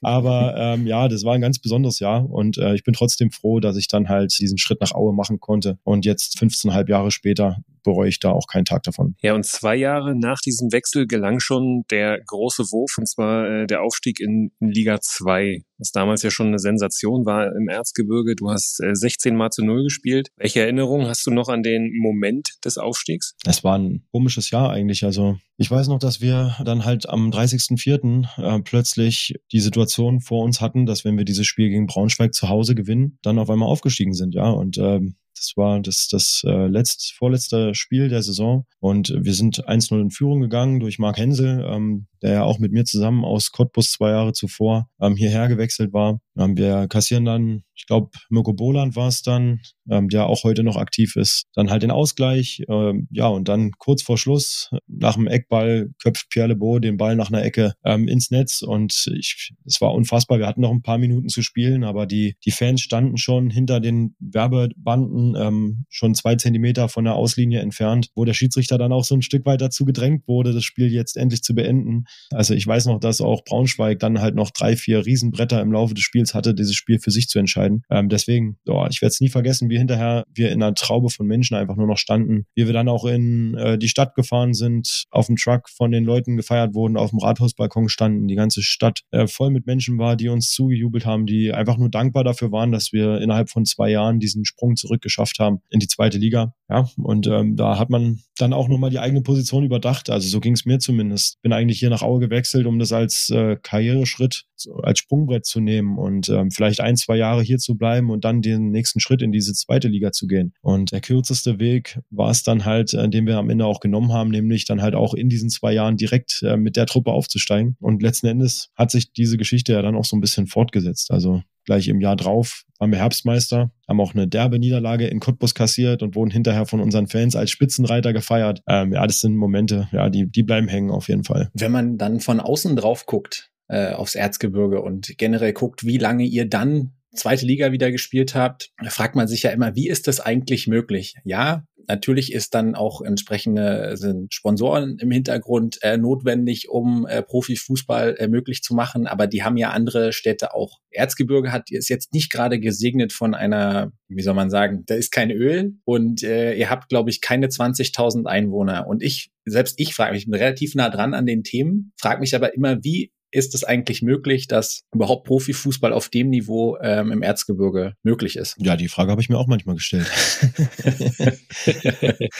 A: aber ähm, ja, das war ein ganz besonderes Jahr und äh, ich bin trotzdem froh, dass ich dann halt diesen Schritt nach Aue machen konnte und jetzt 15,5 Jahre später bereue ich da auch keinen Tag davon.
E: Ja, und zwei Jahre nach diesem Wechsel gelang schon der große Wurf, und zwar äh, der Aufstieg in, in Liga 2 was damals ja schon eine Sensation war im Erzgebirge. Du hast äh, 16 Mal zu Null gespielt. Welche Erinnerungen hast du noch an den Moment des Aufstiegs?
A: Es war ein komisches Jahr eigentlich. Also ich weiß noch, dass wir dann halt am 30.04. Äh, plötzlich die Situation vor uns hatten, dass wenn wir dieses Spiel gegen Braunschweig zu Hause gewinnen, dann auf einmal aufgestiegen sind, ja. Und ähm, das war das, das äh, letzt, vorletzte Spiel der Saison und wir sind 1-0 in Führung gegangen durch Marc Hensel, ähm, der ja auch mit mir zusammen aus Cottbus zwei Jahre zuvor ähm, hierher gewechselt war. Ähm, wir kassieren dann, ich glaube, Mirko Boland war es dann, ähm, der auch heute noch aktiv ist. Dann halt den Ausgleich, ähm, ja, und dann kurz vor Schluss, nach dem Eckball, köpft Pierre Lebeau den Ball nach einer Ecke ähm, ins Netz und ich, es war unfassbar. Wir hatten noch ein paar Minuten zu spielen, aber die, die Fans standen schon hinter den Werbebanden, ähm, schon zwei Zentimeter von der Auslinie entfernt, wo der Schiedsrichter dann auch so ein Stück weit dazu gedrängt wurde, das Spiel jetzt endlich zu beenden. Also ich weiß noch, dass auch Braunschweig dann halt noch drei, vier Riesenbretter im Laufe des Spiels Spiels hatte, dieses Spiel für sich zu entscheiden. Ähm, deswegen, oh, ich werde es nie vergessen, wie hinterher wir in einer Traube von Menschen einfach nur noch standen, wie wir dann auch in äh, die Stadt gefahren sind, auf dem Truck von den Leuten gefeiert wurden, auf dem Rathausbalkon standen, die ganze Stadt äh, voll mit Menschen war, die uns zugejubelt haben, die einfach nur dankbar dafür waren, dass wir innerhalb von zwei Jahren diesen Sprung zurückgeschafft haben in die zweite Liga. Ja, und ähm, da hat man dann auch nochmal die eigene Position überdacht. Also so ging es mir zumindest. Bin eigentlich hier nach Aue gewechselt, um das als äh, Karriereschritt, als Sprungbrett zu nehmen und ähm, vielleicht ein, zwei Jahre hier zu bleiben und dann den nächsten Schritt in diese zweite Liga zu gehen. Und der kürzeste Weg war es dann halt, äh, den wir am Ende auch genommen haben, nämlich dann halt auch in diesen zwei Jahren direkt äh, mit der Truppe aufzusteigen. Und letzten Endes hat sich diese Geschichte ja dann auch so ein bisschen fortgesetzt. Also gleich im Jahr drauf waren wir Herbstmeister, haben auch eine derbe Niederlage in Cottbus kassiert und wurden hinterher von unseren Fans als Spitzenreiter gefeiert. Ähm, ja, das sind Momente, ja, die, die bleiben hängen auf jeden Fall.
D: Wenn man dann von außen drauf guckt, äh, aufs Erzgebirge und generell guckt, wie lange ihr dann zweite Liga wieder gespielt habt, fragt man sich ja immer, wie ist das eigentlich möglich? Ja, Natürlich ist dann auch entsprechende sind Sponsoren im Hintergrund äh, notwendig, um äh, Profifußball äh, möglich zu machen, aber die haben ja andere Städte auch. Erzgebirge hat ist jetzt nicht gerade gesegnet von einer, wie soll man sagen, da ist kein Öl und äh, ihr habt, glaube ich, keine 20.000 Einwohner. Und ich selbst ich frage mich, ich bin relativ nah dran an den Themen, frage mich aber immer, wie ist es eigentlich möglich, dass überhaupt Profifußball auf dem Niveau ähm, im Erzgebirge möglich ist?
A: Ja, die Frage habe ich mir auch manchmal gestellt.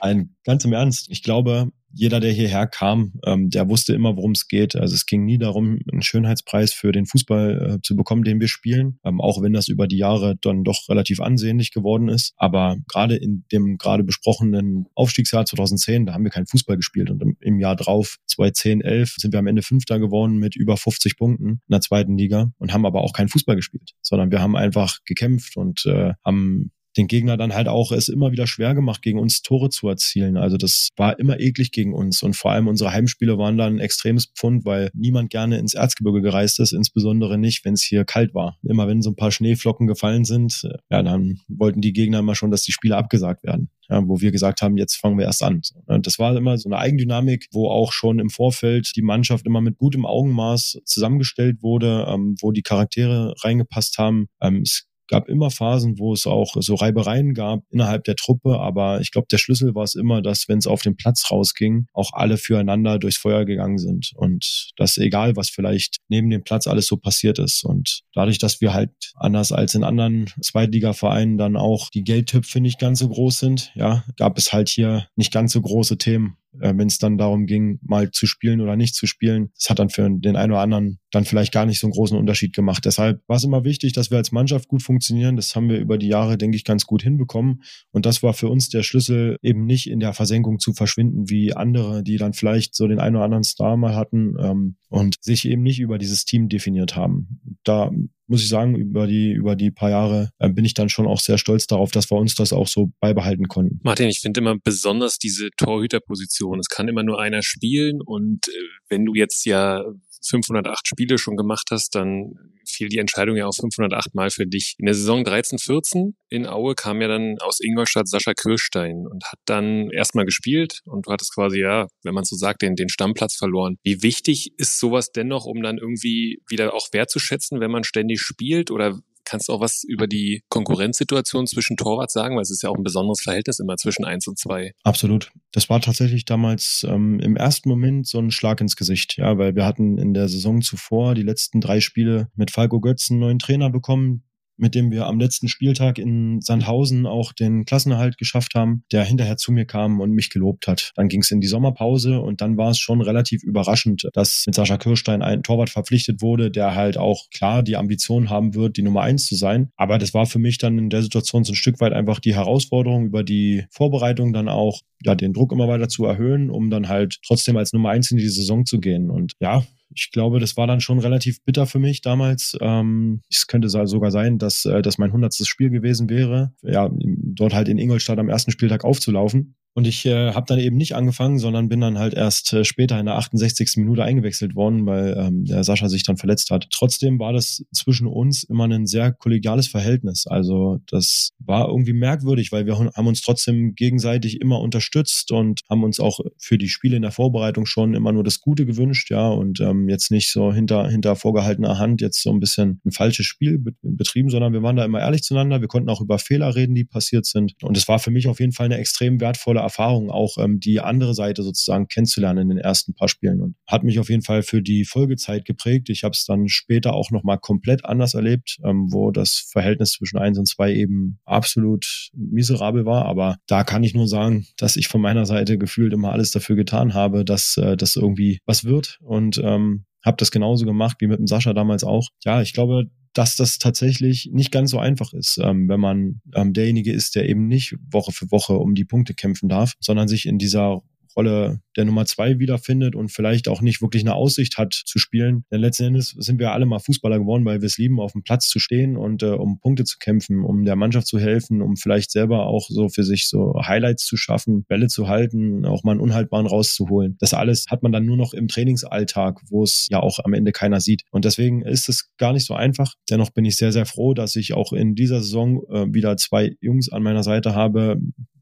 A: Ein, ganz im Ernst, ich glaube, jeder, der hierher kam, ähm, der wusste immer, worum es geht. Also es ging nie darum, einen Schönheitspreis für den Fußball äh, zu bekommen, den wir spielen, ähm, auch wenn das über die Jahre dann doch relativ ansehnlich geworden ist. Aber gerade in dem gerade besprochenen Aufstiegsjahr 2010, da haben wir keinen Fußball gespielt und im, im Jahr drauf, 2010, 11, sind wir am Ende Fünfter geworden mit über 50 Punkten in der zweiten Liga und haben aber auch keinen Fußball gespielt, sondern wir haben einfach gekämpft und äh, haben den Gegner dann halt auch es immer wieder schwer gemacht, gegen uns Tore zu erzielen. Also das war immer eklig gegen uns. Und vor allem unsere Heimspiele waren dann ein extremes Pfund, weil niemand gerne ins Erzgebirge gereist ist, insbesondere nicht, wenn es hier kalt war. Immer wenn so ein paar Schneeflocken gefallen sind, ja, dann wollten die Gegner immer schon, dass die Spiele abgesagt werden. Ja, wo wir gesagt haben, jetzt fangen wir erst an. Und das war immer so eine Eigendynamik, wo auch schon im Vorfeld die Mannschaft immer mit gutem Augenmaß zusammengestellt wurde, ähm, wo die Charaktere reingepasst haben. Ähm, es gab immer Phasen, wo es auch so Reibereien gab innerhalb der Truppe, aber ich glaube, der Schlüssel war es immer, dass wenn es auf den Platz rausging, auch alle füreinander durchs Feuer gegangen sind und das egal, was vielleicht neben dem Platz alles so passiert ist und dadurch, dass wir halt anders als in anderen Zweitligavereinen dann auch die Geldtöpfe nicht ganz so groß sind, ja, gab es halt hier nicht ganz so große Themen äh, wenn es dann darum ging, mal zu spielen oder nicht zu spielen. Das hat dann für den einen oder anderen dann vielleicht gar nicht so einen großen Unterschied gemacht. Deshalb war es immer wichtig, dass wir als Mannschaft gut funktionieren. Das haben wir über die Jahre, denke ich, ganz gut hinbekommen. Und das war für uns der Schlüssel, eben nicht in der Versenkung zu verschwinden wie andere, die dann vielleicht so den einen oder anderen Star mal hatten ähm, und sich eben nicht über dieses Team definiert haben. Da muss ich sagen, über die, über die paar Jahre äh, bin ich dann schon auch sehr stolz darauf, dass wir uns das auch so beibehalten konnten.
E: Martin, ich finde immer besonders diese Torhüterposition. Es kann immer nur einer spielen und äh, wenn du jetzt ja 508 Spiele schon gemacht hast, dann fiel die Entscheidung ja auch 508 Mal für dich. In der Saison 13-14 in Aue kam ja dann aus Ingolstadt Sascha Kirstein und hat dann erstmal gespielt und du hattest quasi, ja, wenn man so sagt, den, den Stammplatz verloren. Wie wichtig ist sowas dennoch, um dann irgendwie wieder auch wertzuschätzen, wenn man ständig spielt oder Kannst du auch was über die Konkurrenzsituation zwischen Torwart sagen? Weil es ist ja auch ein besonderes Verhältnis immer zwischen eins und zwei.
A: Absolut. Das war tatsächlich damals ähm, im ersten Moment so ein Schlag ins Gesicht, ja, weil wir hatten in der Saison zuvor die letzten drei Spiele mit Falco Götz einen neuen Trainer bekommen, mit dem wir am letzten Spieltag in Sandhausen auch den Klassenerhalt geschafft haben, der hinterher zu mir kam und mich gelobt hat. Dann ging es in die Sommerpause und dann war es schon relativ überraschend, dass mit Sascha Kirstein ein Torwart verpflichtet wurde, der halt auch klar die Ambition haben wird, die Nummer eins zu sein. Aber das war für mich dann in der Situation so ein Stück weit einfach die Herausforderung über die Vorbereitung dann auch, ja, den Druck immer weiter zu erhöhen, um dann halt trotzdem als Nummer eins in die Saison zu gehen. Und ja, ich glaube, das war dann schon relativ bitter für mich damals. Ähm, es könnte sogar sein, dass äh, das mein hundertstes Spiel gewesen wäre, ja, dort halt in Ingolstadt am ersten Spieltag aufzulaufen. Und ich äh, habe dann eben nicht angefangen, sondern bin dann halt erst äh, später in der 68. Minute eingewechselt worden, weil ähm, der Sascha sich dann verletzt hat. Trotzdem war das zwischen uns immer ein sehr kollegiales Verhältnis. Also das war irgendwie merkwürdig, weil wir haben uns trotzdem gegenseitig immer unterstützt und haben uns auch für die Spiele in der Vorbereitung schon immer nur das Gute gewünscht, ja, und ähm, jetzt nicht so hinter, hinter vorgehaltener Hand jetzt so ein bisschen ein falsches Spiel betrieben, sondern wir waren da immer ehrlich zueinander. Wir konnten auch über Fehler reden, die passiert sind. Und es war für mich auf jeden Fall eine extrem wertvolle Erfahrung, auch ähm, die andere Seite sozusagen kennenzulernen in den ersten paar Spielen und hat mich auf jeden Fall für die Folgezeit geprägt. Ich habe es dann später auch nochmal komplett anders erlebt, ähm, wo das Verhältnis zwischen eins und zwei eben absolut miserabel war. Aber da kann ich nur sagen, dass ich von meiner Seite gefühlt immer alles dafür getan habe, dass äh, das irgendwie was wird und ähm, habe das genauso gemacht wie mit dem Sascha damals auch. Ja, ich glaube, dass das tatsächlich nicht ganz so einfach ist, ähm, wenn man ähm, derjenige ist, der eben nicht Woche für Woche um die Punkte kämpfen darf, sondern sich in dieser Rolle der Nummer zwei wiederfindet und vielleicht auch nicht wirklich eine Aussicht hat zu spielen. Denn letzten Endes sind wir alle mal Fußballer geworden, weil wir es lieben, auf dem Platz zu stehen und äh, um Punkte zu kämpfen, um der Mannschaft zu helfen, um vielleicht selber auch so für sich so Highlights zu schaffen, Bälle zu halten, auch mal einen Unhaltbaren rauszuholen. Das alles hat man dann nur noch im Trainingsalltag, wo es ja auch am Ende keiner sieht. Und deswegen ist es gar nicht so einfach. Dennoch bin ich sehr, sehr froh, dass ich auch in dieser Saison äh, wieder zwei Jungs an meiner Seite habe,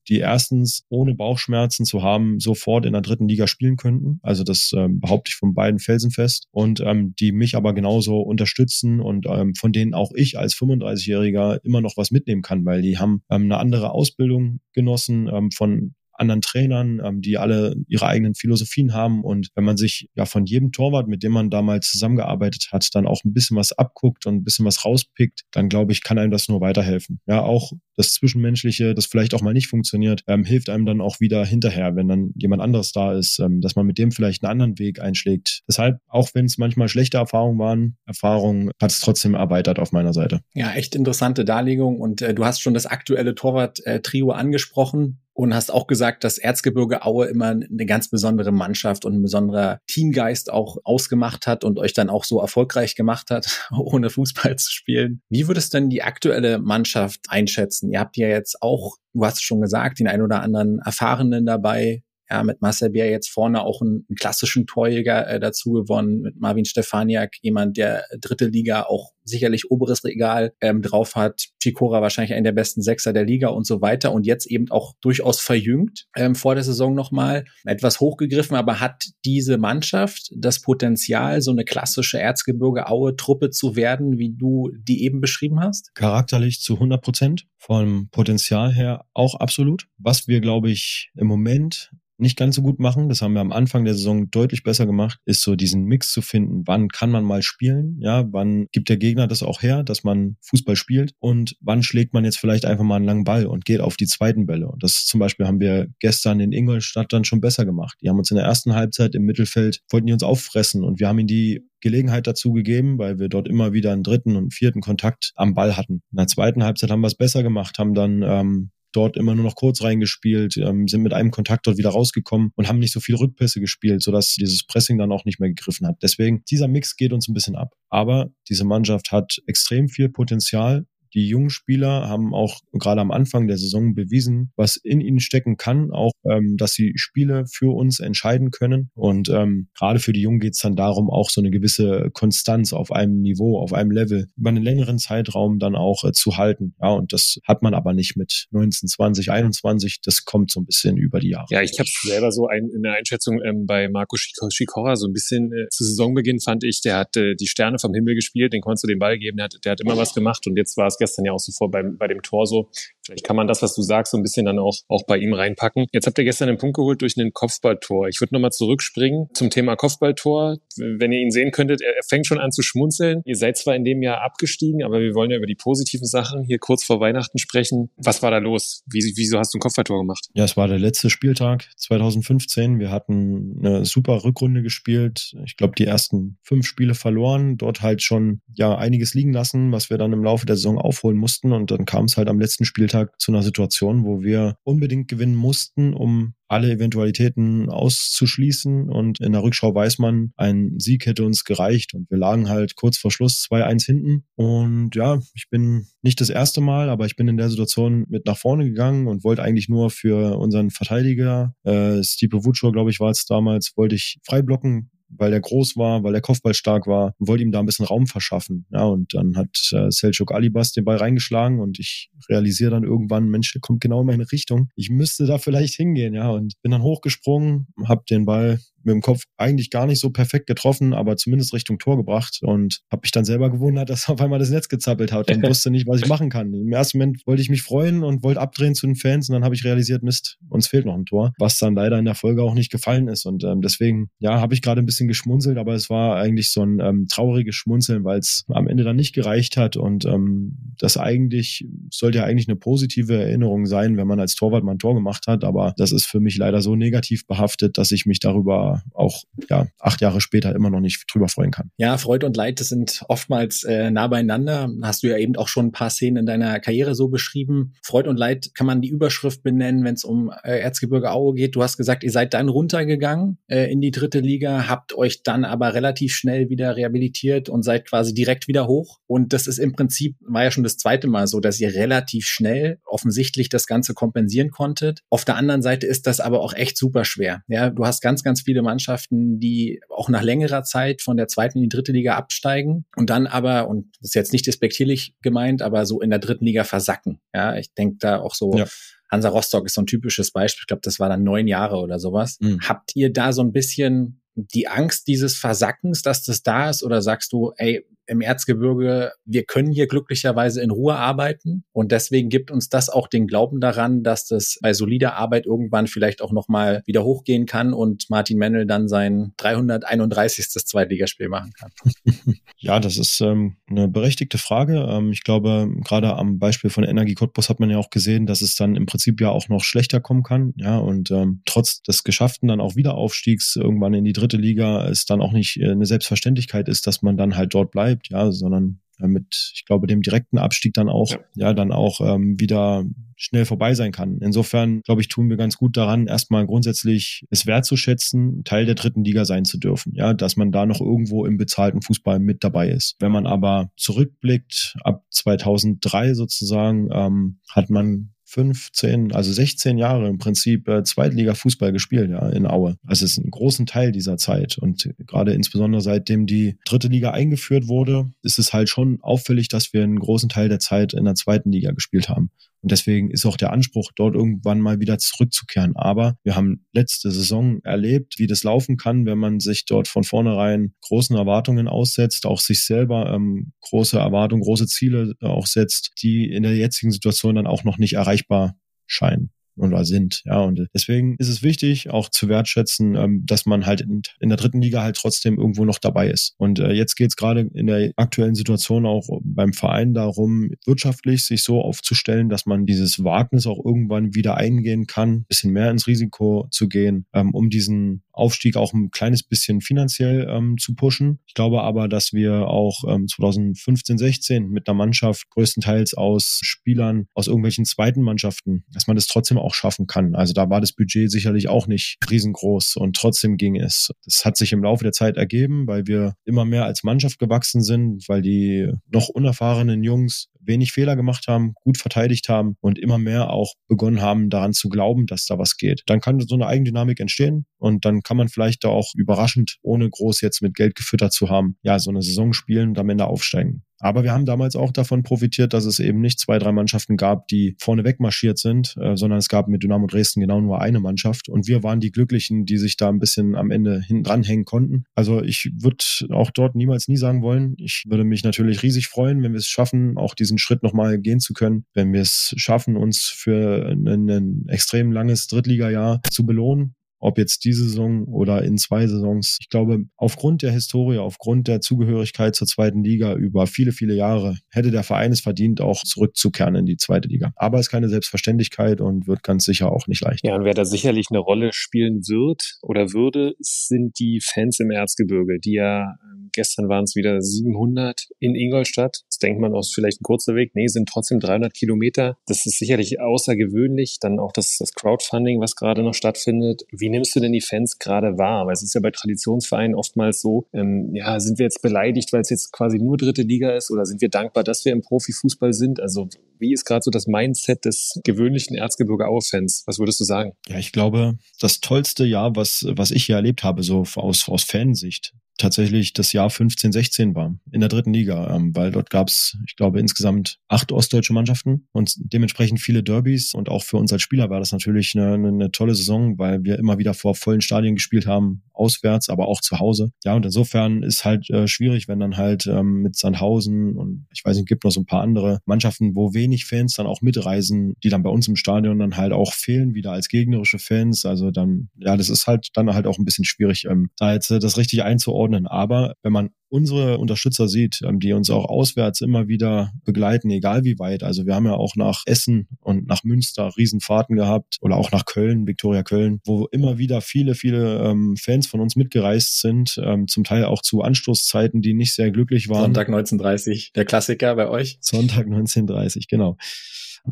A: die erstens ohne Bauchschmerzen zu haben sofort in der dritten Liga spielen könnten. Also das ähm, behaupte ich von beiden felsenfest und ähm, die mich aber genauso unterstützen und ähm, von denen auch ich als 35-Jähriger immer noch was mitnehmen kann, weil die haben ähm, eine andere Ausbildung genossen ähm, von anderen Trainern, ähm, die alle ihre eigenen Philosophien haben. Und wenn man sich ja von jedem Torwart, mit dem man damals zusammengearbeitet hat, dann auch ein bisschen was abguckt und ein bisschen was rauspickt, dann glaube ich, kann einem das nur weiterhelfen. Ja, auch das Zwischenmenschliche, das vielleicht auch mal nicht funktioniert, ähm, hilft einem dann auch wieder hinterher, wenn dann jemand anderes da ist, ähm, dass man mit dem vielleicht einen anderen Weg einschlägt. Deshalb, auch wenn es manchmal schlechte Erfahrungen waren, Erfahrungen hat es trotzdem erweitert auf meiner Seite.
D: Ja, echt interessante Darlegung. Und äh, du hast schon das aktuelle Torwart-Trio äh, angesprochen und hast auch gesagt, dass Erzgebirge Aue immer eine ganz besondere Mannschaft und ein besonderer Teamgeist auch ausgemacht hat und euch dann auch so erfolgreich gemacht hat, ohne Fußball zu spielen. Wie würdest du denn die aktuelle Mannschaft einschätzen? Ihr habt ja jetzt auch, du hast es schon gesagt, den ein oder anderen Erfahrenen dabei, ja, mit Marcel Bär jetzt vorne auch einen, einen klassischen Torjäger äh, dazu gewonnen, mit Marvin Stefaniak, jemand, der dritte Liga auch sicherlich oberes Regal ähm, drauf hat. Chikora wahrscheinlich einer der besten Sechser der Liga und so weiter und jetzt eben auch durchaus verjüngt ähm, vor der Saison nochmal. Etwas hochgegriffen, aber hat diese Mannschaft das Potenzial, so eine klassische Erzgebirge-Aue-Truppe zu werden, wie du die eben beschrieben hast?
A: Charakterlich zu 100 Prozent, vom Potenzial her auch absolut. Was wir, glaube ich, im Moment nicht ganz so gut machen, das haben wir am Anfang der Saison deutlich besser gemacht, ist so diesen Mix zu finden. Wann kann man mal spielen? Ja, wann gibt der Gegner das auch her, dass man Fußball spielt? Und wann schlägt man jetzt vielleicht einfach mal einen langen Ball und geht auf die zweiten Bälle? Und das zum Beispiel haben wir gestern in Ingolstadt dann schon besser gemacht. Die haben uns in der ersten Halbzeit im Mittelfeld, wollten die uns auffressen und wir haben ihnen die Gelegenheit dazu gegeben, weil wir dort immer wieder einen dritten und vierten Kontakt am Ball hatten. In der zweiten Halbzeit haben wir es besser gemacht, haben dann ähm, dort immer nur noch kurz reingespielt, ähm, sind mit einem Kontakt dort wieder rausgekommen und haben nicht so viel Rückpässe gespielt, sodass dieses Pressing dann auch nicht mehr gegriffen hat. Deswegen, dieser Mix geht uns ein bisschen ab. Aber diese Mannschaft hat extrem viel Potenzial die jungen Spieler haben auch gerade am Anfang der Saison bewiesen, was in ihnen stecken kann, auch ähm, dass sie Spiele für uns entscheiden können. Und ähm, gerade für die Jungen geht es dann darum, auch so eine gewisse Konstanz auf einem Niveau, auf einem Level über einen längeren Zeitraum dann auch äh, zu halten. Ja, und das hat man aber nicht mit 19, 20, 21. Das kommt so ein bisschen über die Jahre.
E: Ja, ich habe selber so ein, in Einschätzung ähm, bei Marco Schikora so ein bisschen äh, zu Saisonbeginn fand ich, der hat äh, die Sterne vom Himmel gespielt, den konntest du den Ball geben, der hat, der hat immer was gemacht und jetzt war es gestern ja auch so vor beim, bei dem Tor so. Vielleicht kann man das, was du sagst, so ein bisschen dann auch, auch bei ihm reinpacken. Jetzt habt ihr gestern einen Punkt geholt durch einen Kopfballtor. Ich würde nochmal zurückspringen zum Thema Kopfballtor. Wenn ihr ihn sehen könntet, er fängt schon an zu schmunzeln. Ihr seid zwar in dem Jahr abgestiegen, aber wir wollen ja über die positiven Sachen hier kurz vor Weihnachten sprechen. Was war da los? Wie, wieso hast du ein Kopfballtor gemacht?
A: Ja, es war der letzte Spieltag 2015. Wir hatten eine super Rückrunde gespielt. Ich glaube, die ersten fünf Spiele verloren. Dort halt schon ja einiges liegen lassen, was wir dann im Laufe der Saison aufholen mussten. Und dann kam es halt am letzten Spieltag Spieltag zu einer Situation, wo wir unbedingt gewinnen mussten, um alle Eventualitäten auszuschließen. Und in der Rückschau weiß man, ein Sieg hätte uns gereicht. Und wir lagen halt kurz vor Schluss 2-1 hinten. Und ja, ich bin nicht das erste Mal, aber ich bin in der Situation mit nach vorne gegangen und wollte eigentlich nur für unseren Verteidiger, äh, Stipe Vuccio, glaube ich, war es damals, wollte ich frei blocken weil er groß war, weil er Kopfball stark war wollte ihm da ein bisschen Raum verschaffen. Ja, und dann hat äh, Selçuk Alibas den Ball reingeschlagen und ich realisiere dann irgendwann, Mensch, der kommt genau in meine Richtung. Ich müsste da vielleicht hingehen, ja, und bin dann hochgesprungen, habe den Ball mit dem Kopf eigentlich gar nicht so perfekt getroffen, aber zumindest Richtung Tor gebracht und habe mich dann selber gewundert, dass auf einmal das Netz gezappelt hat und wusste nicht, was ich machen kann. Im ersten Moment wollte ich mich freuen und wollte abdrehen zu den Fans und dann habe ich realisiert, Mist, uns fehlt noch ein Tor, was dann leider in der Folge auch nicht gefallen ist. Und ähm, deswegen, ja, habe ich gerade ein bisschen geschmunzelt, aber es war eigentlich so ein ähm, trauriges Schmunzeln, weil es am Ende dann nicht gereicht hat. Und ähm, das eigentlich sollte ja eigentlich eine positive Erinnerung sein, wenn man als Torwart mal ein Tor gemacht hat, aber das ist für mich leider so negativ behaftet, dass ich mich darüber auch ja, acht Jahre später immer noch nicht drüber freuen kann.
D: Ja, Freude und Leid, das sind oftmals äh, nah beieinander. Hast du ja eben auch schon ein paar Szenen in deiner Karriere so beschrieben. Freude und Leid kann man die Überschrift benennen, wenn es um äh, Erzgebirge Aue geht. Du hast gesagt, ihr seid dann runtergegangen äh, in die dritte Liga, habt euch dann aber relativ schnell wieder rehabilitiert und seid quasi direkt wieder hoch. Und das ist im Prinzip, war ja schon das zweite Mal so, dass ihr relativ schnell offensichtlich das Ganze kompensieren konntet. Auf der anderen Seite ist das aber auch echt super schwer. Ja, du hast ganz, ganz viele viele Mannschaften, die auch nach längerer Zeit von der zweiten in die dritte Liga absteigen und dann aber, und das ist jetzt nicht despektierlich gemeint, aber so in der dritten Liga versacken. Ja, ich denke da auch so. Ja. Hansa Rostock ist so ein typisches Beispiel. Ich glaube, das war dann neun Jahre oder sowas. Mhm. Habt ihr da so ein bisschen die Angst dieses Versackens, dass das da ist? Oder sagst du, ey, im Erzgebirge, wir können hier glücklicherweise in Ruhe arbeiten und deswegen gibt uns das auch den Glauben daran, dass das bei solider Arbeit irgendwann vielleicht auch nochmal wieder hochgehen kann und Martin Mennel dann sein 331. Zweitligaspiel machen kann.
A: Ja, das ist ähm, eine berechtigte Frage. Ähm, ich glaube, gerade am Beispiel von Energie Cottbus hat man ja auch gesehen, dass es dann im Prinzip ja auch noch schlechter kommen kann. Ja, und ähm, trotz des geschafften dann auch Wiederaufstiegs irgendwann in die dritte Liga es dann auch nicht äh, eine Selbstverständlichkeit ist, dass man dann halt dort bleibt, ja, sondern äh, mit, ich glaube, dem direkten Abstieg dann auch, ja, ja dann auch ähm, wieder schnell vorbei sein kann. Insofern, glaube ich, tun wir ganz gut daran, erstmal grundsätzlich es wertzuschätzen, Teil der dritten Liga sein zu dürfen. Ja, dass man da noch irgendwo im bezahlten Fußball mit dabei ist. Wenn man aber zurückblickt, ab 2003 sozusagen, ähm, hat man 15, also 16 Jahre im Prinzip äh, Zweitliga-Fußball gespielt, ja, in Aue. Also es ist ein großen Teil dieser Zeit. Und gerade insbesondere seitdem die dritte Liga eingeführt wurde, ist es halt schon auffällig, dass wir einen großen Teil der Zeit in der zweiten Liga gespielt haben. Und deswegen ist auch der Anspruch, dort irgendwann mal wieder zurückzukehren. Aber wir haben letzte Saison erlebt, wie das laufen kann, wenn man sich dort von vornherein großen Erwartungen aussetzt, auch sich selber ähm, große Erwartungen, große Ziele äh, auch setzt, die in der jetzigen Situation dann auch noch nicht erreichbar scheinen oder sind. Ja, und deswegen ist es wichtig, auch zu wertschätzen, ähm, dass man halt in, in, der dritten Liga halt trotzdem irgendwo noch dabei ist. Und äh, jetzt geht es gerade in der aktuellen Situation auch beim Verein darum, wirtschaftlich sich so aufzustellen, dass man dieses Wagnis auch irgendwann wieder eingehen kann, bisschen mehr ins Risiko zu gehen, ähm, um diesen Aufstieg auch ein kleines bisschen finanziell ähm, zu pushen. Ich glaube aber, dass wir auch ähm, 2015, 16 mit einer Mannschaft größtenteils aus Spielern aus irgendwelchen zweiten Mannschaften, dass man das trotzdem auch schaffen kann. Also da war das Budget sicherlich auch nicht riesengroß und trotzdem ging es. Das hat sich im Laufe der Zeit ergeben, weil wir immer mehr als Mannschaft gewachsen sind, weil die noch unerfahrenen Jungs wenig Fehler gemacht haben, gut verteidigt haben und immer mehr auch begonnen haben, daran zu glauben, dass da was geht. Dann kann so eine Eigendynamik entstehen und dann kann man vielleicht da auch überraschend, ohne groß jetzt mit Geld gefüttert zu haben, ja, so eine Saison spielen und am Ende aufsteigen. Aber wir haben damals auch davon profitiert, dass es eben nicht zwei, drei Mannschaften gab, die vorne wegmarschiert sind, äh, sondern es gab mit Dynamo Dresden genau nur eine Mannschaft. Und wir waren die Glücklichen, die sich da ein bisschen am Ende dranhängen konnten. Also ich würde auch dort niemals nie sagen wollen. Ich würde mich natürlich riesig freuen, wenn wir es schaffen, auch diesen Schritt nochmal gehen zu können, wenn wir es schaffen, uns für ein, ein extrem langes Drittligajahr zu belohnen ob jetzt diese Saison oder in zwei Saisons. Ich glaube, aufgrund der Historie, aufgrund der Zugehörigkeit zur zweiten Liga über viele, viele Jahre hätte der Verein es verdient, auch zurückzukehren in die zweite Liga. Aber es ist keine Selbstverständlichkeit und wird ganz sicher auch nicht leicht.
E: Ja, und wer da sicherlich eine Rolle spielen wird oder würde, sind die Fans im Erzgebirge, die ja ähm, Gestern waren es wieder 700 in Ingolstadt. Denkt man aus vielleicht ein kurzer Weg. Nee, sind trotzdem 300 Kilometer. Das ist sicherlich außergewöhnlich. Dann auch das, das Crowdfunding, was gerade noch stattfindet. Wie nimmst du denn die Fans gerade wahr? Weil es ist ja bei Traditionsvereinen oftmals so, ähm, ja, sind wir jetzt beleidigt, weil es jetzt quasi nur dritte Liga ist oder sind wir dankbar, dass wir im Profifußball sind? Also wie ist gerade so das Mindset des gewöhnlichen Erzgebirge Aue-Fans? Was würdest du sagen?
A: Ja, ich glaube, das tollste Jahr, was, was ich hier erlebt habe, so aus, aus Fansicht, tatsächlich das Jahr 15, 16 war in der dritten Liga, ähm, weil dort gab es, ich glaube, insgesamt acht ostdeutsche Mannschaften und dementsprechend viele Derbys und auch für uns als Spieler war das natürlich eine, eine tolle Saison, weil wir immer wieder vor vollen Stadien gespielt haben, auswärts, aber auch zu Hause. Ja, und insofern ist halt äh, schwierig, wenn dann halt ähm, mit Sandhausen und ich weiß nicht, gibt noch so ein paar andere Mannschaften, wo wenig Fans dann auch mitreisen, die dann bei uns im Stadion dann halt auch fehlen, wieder als gegnerische Fans. Also dann, ja, das ist halt dann halt auch ein bisschen schwierig, ähm, da jetzt äh, das richtig einzuordnen. Aber wenn man unsere Unterstützer sieht, ähm, die uns auch auswärts immer wieder begleiten, egal wie weit. Also wir haben ja auch nach Essen und nach Münster Riesenfahrten gehabt oder auch nach Köln, Viktoria Köln, wo immer wieder viele, viele ähm, Fans von uns mitgereist sind, ähm, zum Teil auch zu Anstoßzeiten, die nicht sehr glücklich waren.
D: Sonntag 1930, der Klassiker bei euch?
A: Sonntag 1930, genau.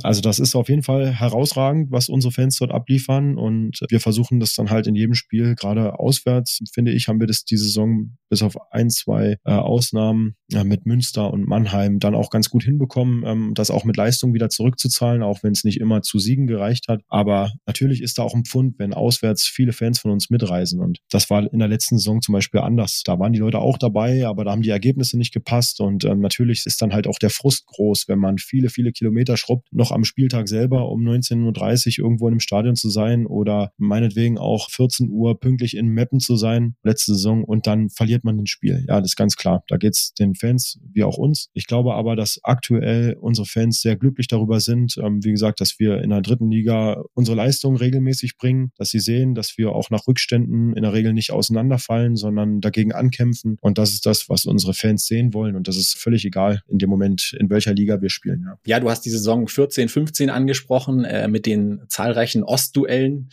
A: Also das ist auf jeden Fall herausragend, was unsere Fans dort abliefern und wir versuchen das dann halt in jedem Spiel, gerade auswärts, finde ich, haben wir das die Saison bis auf ein, zwei äh, Ausnahmen äh, mit Münster und Mannheim dann auch ganz gut hinbekommen, ähm, das auch mit Leistung wieder zurückzuzahlen, auch wenn es nicht immer zu Siegen gereicht hat. Aber natürlich ist da auch ein Pfund, wenn auswärts viele Fans von uns mitreisen und das war in der letzten Saison zum Beispiel anders. Da waren die Leute auch dabei, aber da haben die Ergebnisse nicht gepasst und ähm, natürlich ist dann halt auch der Frust groß, wenn man viele, viele Kilometer schrubbt noch am Spieltag selber um 19.30 Uhr irgendwo in einem Stadion zu sein oder meinetwegen auch 14 Uhr pünktlich in Meppen zu sein, letzte Saison, und dann verliert man ein Spiel. Ja, das ist ganz klar. Da geht's den Fans wie auch uns. Ich glaube aber, dass aktuell unsere Fans sehr glücklich darüber sind, ähm, wie gesagt, dass wir in der dritten Liga unsere Leistung regelmäßig bringen, dass sie sehen, dass wir auch nach Rückständen in der Regel nicht auseinanderfallen, sondern dagegen ankämpfen. Und das ist das, was unsere Fans sehen wollen. Und das ist völlig egal in dem Moment, in welcher Liga wir spielen. Ja,
D: ja du hast die Saison 14 14, 15 angesprochen, äh, mit den zahlreichen Ostduellen.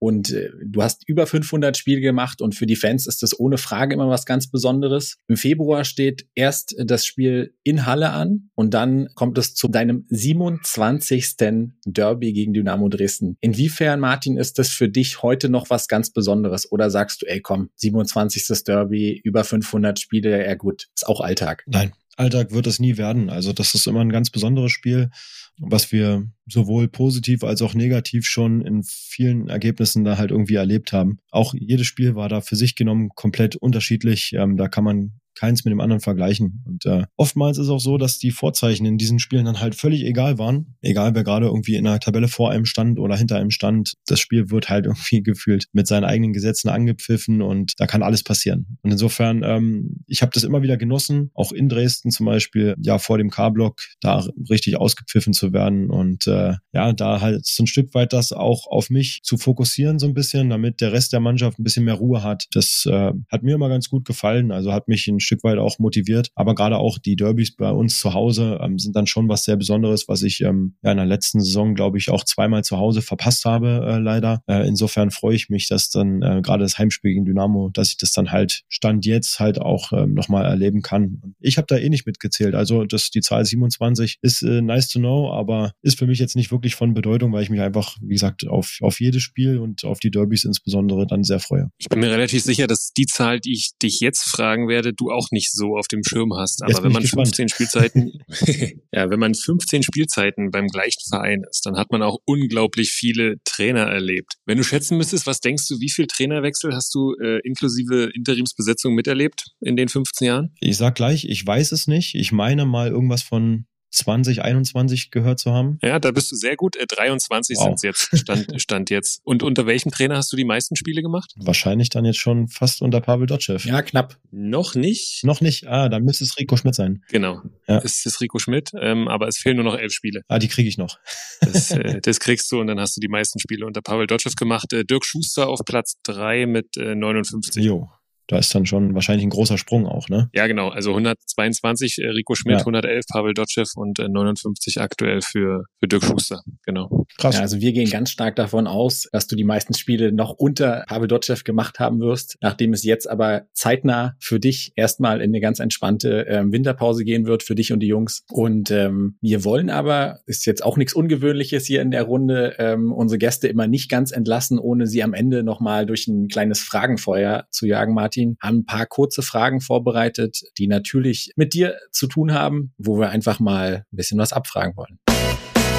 D: Und äh, du hast über 500 Spiele gemacht und für die Fans ist das ohne Frage immer was ganz Besonderes. Im Februar steht erst das Spiel in Halle an und dann kommt es zu deinem 27. Derby gegen Dynamo Dresden. Inwiefern, Martin, ist das für dich heute noch was ganz Besonderes? Oder sagst du, ey komm, 27. Derby, über 500 Spiele, ja gut, ist auch Alltag?
A: Nein, Alltag wird es nie werden. Also das ist immer ein ganz besonderes Spiel was wir sowohl positiv als auch negativ schon in vielen Ergebnissen da halt irgendwie erlebt haben. Auch jedes Spiel war da für sich genommen komplett unterschiedlich. Ähm, da kann man keins mit dem anderen vergleichen. Und äh, oftmals ist auch so, dass die Vorzeichen in diesen Spielen dann halt völlig egal waren. Egal, wer gerade irgendwie in der Tabelle vor einem stand oder hinter einem stand. Das Spiel wird halt irgendwie gefühlt mit seinen eigenen Gesetzen angepfiffen und da kann alles passieren. Und insofern, ähm, ich habe das immer wieder genossen, auch in Dresden zum Beispiel, ja, vor dem K-Block da richtig ausgepfiffen zu werden und äh, ja, da halt so ein Stück weit das auch auf mich zu fokussieren so ein bisschen, damit der Rest der Mannschaft ein bisschen mehr Ruhe hat. Das äh, hat mir immer ganz gut gefallen, also hat mich ein Stück weit auch motiviert. Aber gerade auch die Derbys bei uns zu Hause ähm, sind dann schon was sehr Besonderes, was ich ähm, ja in der letzten Saison, glaube ich, auch zweimal zu Hause verpasst habe, äh, leider. Äh, insofern freue ich mich, dass dann äh, gerade das Heimspiel gegen Dynamo, dass ich das dann halt Stand jetzt halt auch ähm, nochmal erleben kann. Ich habe da eh nicht mitgezählt. Also das, die Zahl 27 ist äh, nice to know, aber ist für mich jetzt nicht wirklich von Bedeutung, weil ich mich einfach, wie gesagt, auf, auf jedes Spiel und auf die Derbys insbesondere dann sehr freue.
E: Ich bin mir relativ sicher, dass die Zahl, die ich dich jetzt fragen werde, du auch nicht so auf dem Schirm hast. Aber wenn man gespannt. 15 Spielzeiten, ja, wenn man 15 Spielzeiten beim gleichen Verein ist, dann hat man auch unglaublich viele Trainer erlebt. Wenn du schätzen müsstest, was denkst du, wie viel Trainerwechsel hast du äh, inklusive Interimsbesetzung miterlebt in den 15 Jahren?
A: Ich sag gleich, ich weiß es nicht. Ich meine mal irgendwas von 2021 gehört zu haben.
E: Ja, da bist du sehr gut. 23 wow. sind jetzt, stand, stand jetzt. Und unter welchem Trainer hast du die meisten Spiele gemacht?
A: Wahrscheinlich dann jetzt schon fast unter Pavel Dotschew.
D: Ja, knapp.
E: Noch nicht?
A: Noch nicht. Ah, dann müsste es Rico Schmidt sein.
E: Genau. Ja. Es ist Rico Schmidt, ähm, aber es fehlen nur noch elf Spiele.
A: Ah, die kriege ich noch.
E: das, äh, das kriegst du und dann hast du die meisten Spiele unter Pavel Dotschew gemacht. Äh, Dirk Schuster auf Platz drei mit äh, 59.
A: Jo. Da ist dann schon wahrscheinlich ein großer Sprung auch, ne?
E: Ja, genau. Also 122 äh, Rico Schmidt,
A: Ja.
E: 111 Pavel Dotschew und äh, 59 aktuell für, für Dirk Schuster. Genau.
A: Krass.
D: Ja, also wir gehen ganz stark davon aus, dass du die meisten Spiele noch unter Pavel Dotschew gemacht haben wirst, nachdem es jetzt aber zeitnah für dich erstmal in eine ganz entspannte ähm, Winterpause gehen wird, für dich und die Jungs. Und ähm, wir wollen aber, ist jetzt auch nichts Ungewöhnliches hier in der Runde, ähm, unsere Gäste immer nicht ganz entlassen, ohne sie am Ende nochmal durch ein kleines Fragenfeuer zu jagen, Martin. Haben ein paar kurze Fragen vorbereitet, die natürlich mit dir zu tun haben, wo wir einfach mal ein bisschen was abfragen wollen.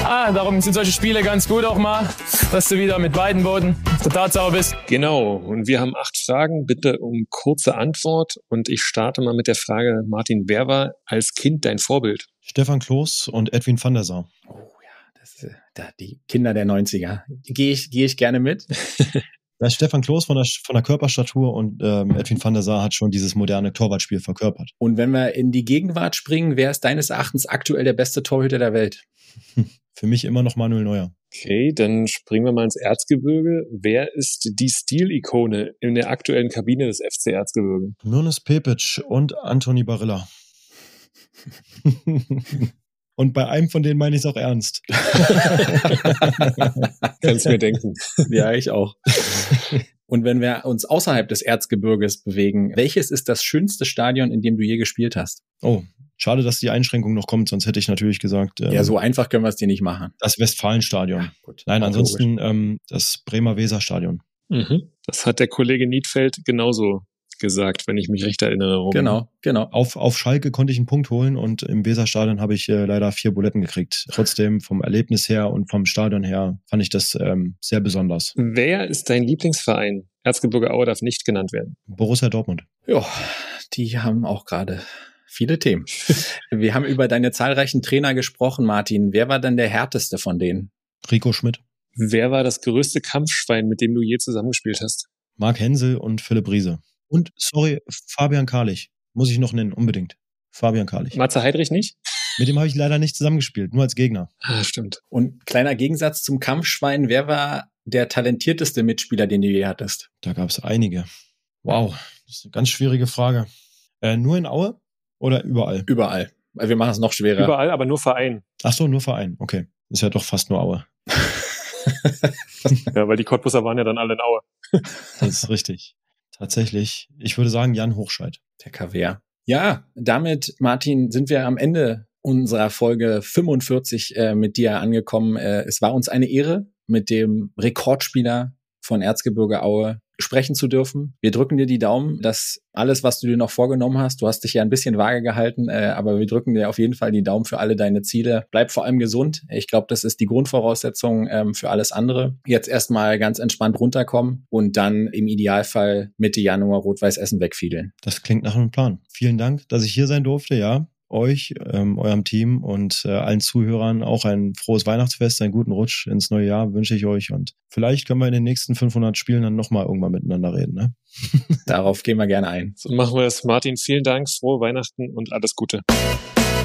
F: Ah, darum sind solche Spiele ganz gut auch mal, dass du wieder mit beiden Boden der Tatsache bist.
E: Genau. Und wir haben acht Fragen. Bitte um kurze Antwort. Und ich starte mal mit der Frage, Martin, wer war als Kind dein Vorbild?
A: Stefan Kloß und Edwin van der Sar.
D: Oh ja, das, da, die Kinder der 90er. Gehe ich, gehe ich gerne mit.
A: Da ist Stefan Kloß von der, von der Körperstatur und ähm, Edwin van der Sar hat schon dieses moderne Torwartspiel verkörpert.
D: Und wenn wir in die Gegenwart springen, wer ist deines Erachtens aktuell der beste Torhüter der Welt?
A: Für mich immer noch Manuel Neuer.
E: Okay, dann springen wir mal ins Erzgebirge. Wer ist die Stilikone in der aktuellen Kabine des FC Erzgebirge?
A: Mirnes Pepic und Anthony Barilla. und bei einem von denen meine ich es auch ernst.
E: Kannst mir denken.
D: ja, ich auch. Und wenn wir uns außerhalb des Erzgebirges bewegen, welches ist das schönste Stadion, in dem du je gespielt hast?
A: Oh, schade, dass die Einschränkung noch kommt, sonst hätte ich natürlich gesagt, ähm,
D: Ja, so einfach können wir es dir nicht machen.
A: das Westfalenstadion.
D: gut.
A: Nein, ansonsten ähm, das Bremer Weserstadion.
E: Mhm. Das hat der Kollege Niedfeld genauso gesagt, wenn ich mich recht erinnere. Robin.
D: Genau, genau.
A: Auf, auf Schalke konnte ich einen Punkt holen und im Weserstadion habe ich äh, leider vier Buletten gekriegt. Trotzdem vom Erlebnis her und vom Stadion her fand ich das ähm, sehr besonders.
E: Wer ist dein Lieblingsverein? Erzgebirge Aue darf nicht genannt werden.
A: Borussia Dortmund.
D: Ja, die haben auch gerade viele Themen. Wir haben über deine zahlreichen Trainer gesprochen, Martin. Wer war denn der härteste von denen?
A: Rico Schmidt,
E: Wer war das größte Kampfschwein, mit dem du je zusammengespielt hast?
A: Marc Hensel und Philipp Riese. Und, sorry, Fabian Karlich. Muss ich noch nennen, unbedingt. Fabian Karlich.
E: Matze Heidrich nicht?
A: Mit dem habe ich leider nicht zusammengespielt, nur als Gegner.
E: Ah, stimmt.
D: Und kleiner Gegensatz zum Kampfschwein, wer war der talentierteste Mitspieler, den du je hattest?
A: Da gab es einige. Wow, das ist eine ganz schwierige Frage. Äh, nur in Aue oder überall?
D: Überall. Weil wir machen es noch schwerer.
E: Überall, aber nur Verein.
A: Ach so, nur Verein. Okay. Ist ja doch fast nur Aue.
E: Ja, weil die Cottbusser waren ja dann alle in Aue.
A: Das ist richtig. Tatsächlich. Ich würde sagen Jan Hochscheid.
D: Der Kaviar. Ja, damit, Martin, sind wir am Ende unserer Folge 45 äh, mit dir angekommen. Äh, es war uns eine Ehre, mit dem Rekordspieler von Erzgebirge Aue sprechen zu dürfen. Wir drücken dir die Daumen, dass alles, was du dir noch vorgenommen hast, du hast dich ja ein bisschen vage gehalten, äh, aber wir drücken dir auf jeden Fall die Daumen für alle deine Ziele. Bleib vor allem gesund. Ich glaube, das ist die Grundvoraussetzung ähm, für alles andere. Jetzt erstmal ganz entspannt runterkommen und dann im Idealfall Mitte Januar Rot-Weiß Essen wegfiedeln.
A: Das klingt nach einem Plan. Vielen Dank, dass ich hier sein durfte, ja. Euch, ähm, eurem Team und äh, allen Zuhörern auch ein frohes Weihnachtsfest, einen guten Rutsch ins neue Jahr wünsche ich euch und vielleicht können wir in den nächsten 500 Spielen dann nochmal irgendwann miteinander reden, ne?
D: Darauf gehen wir gerne ein.
E: So machen wir es. Martin, vielen Dank, frohe Weihnachten und alles Gute.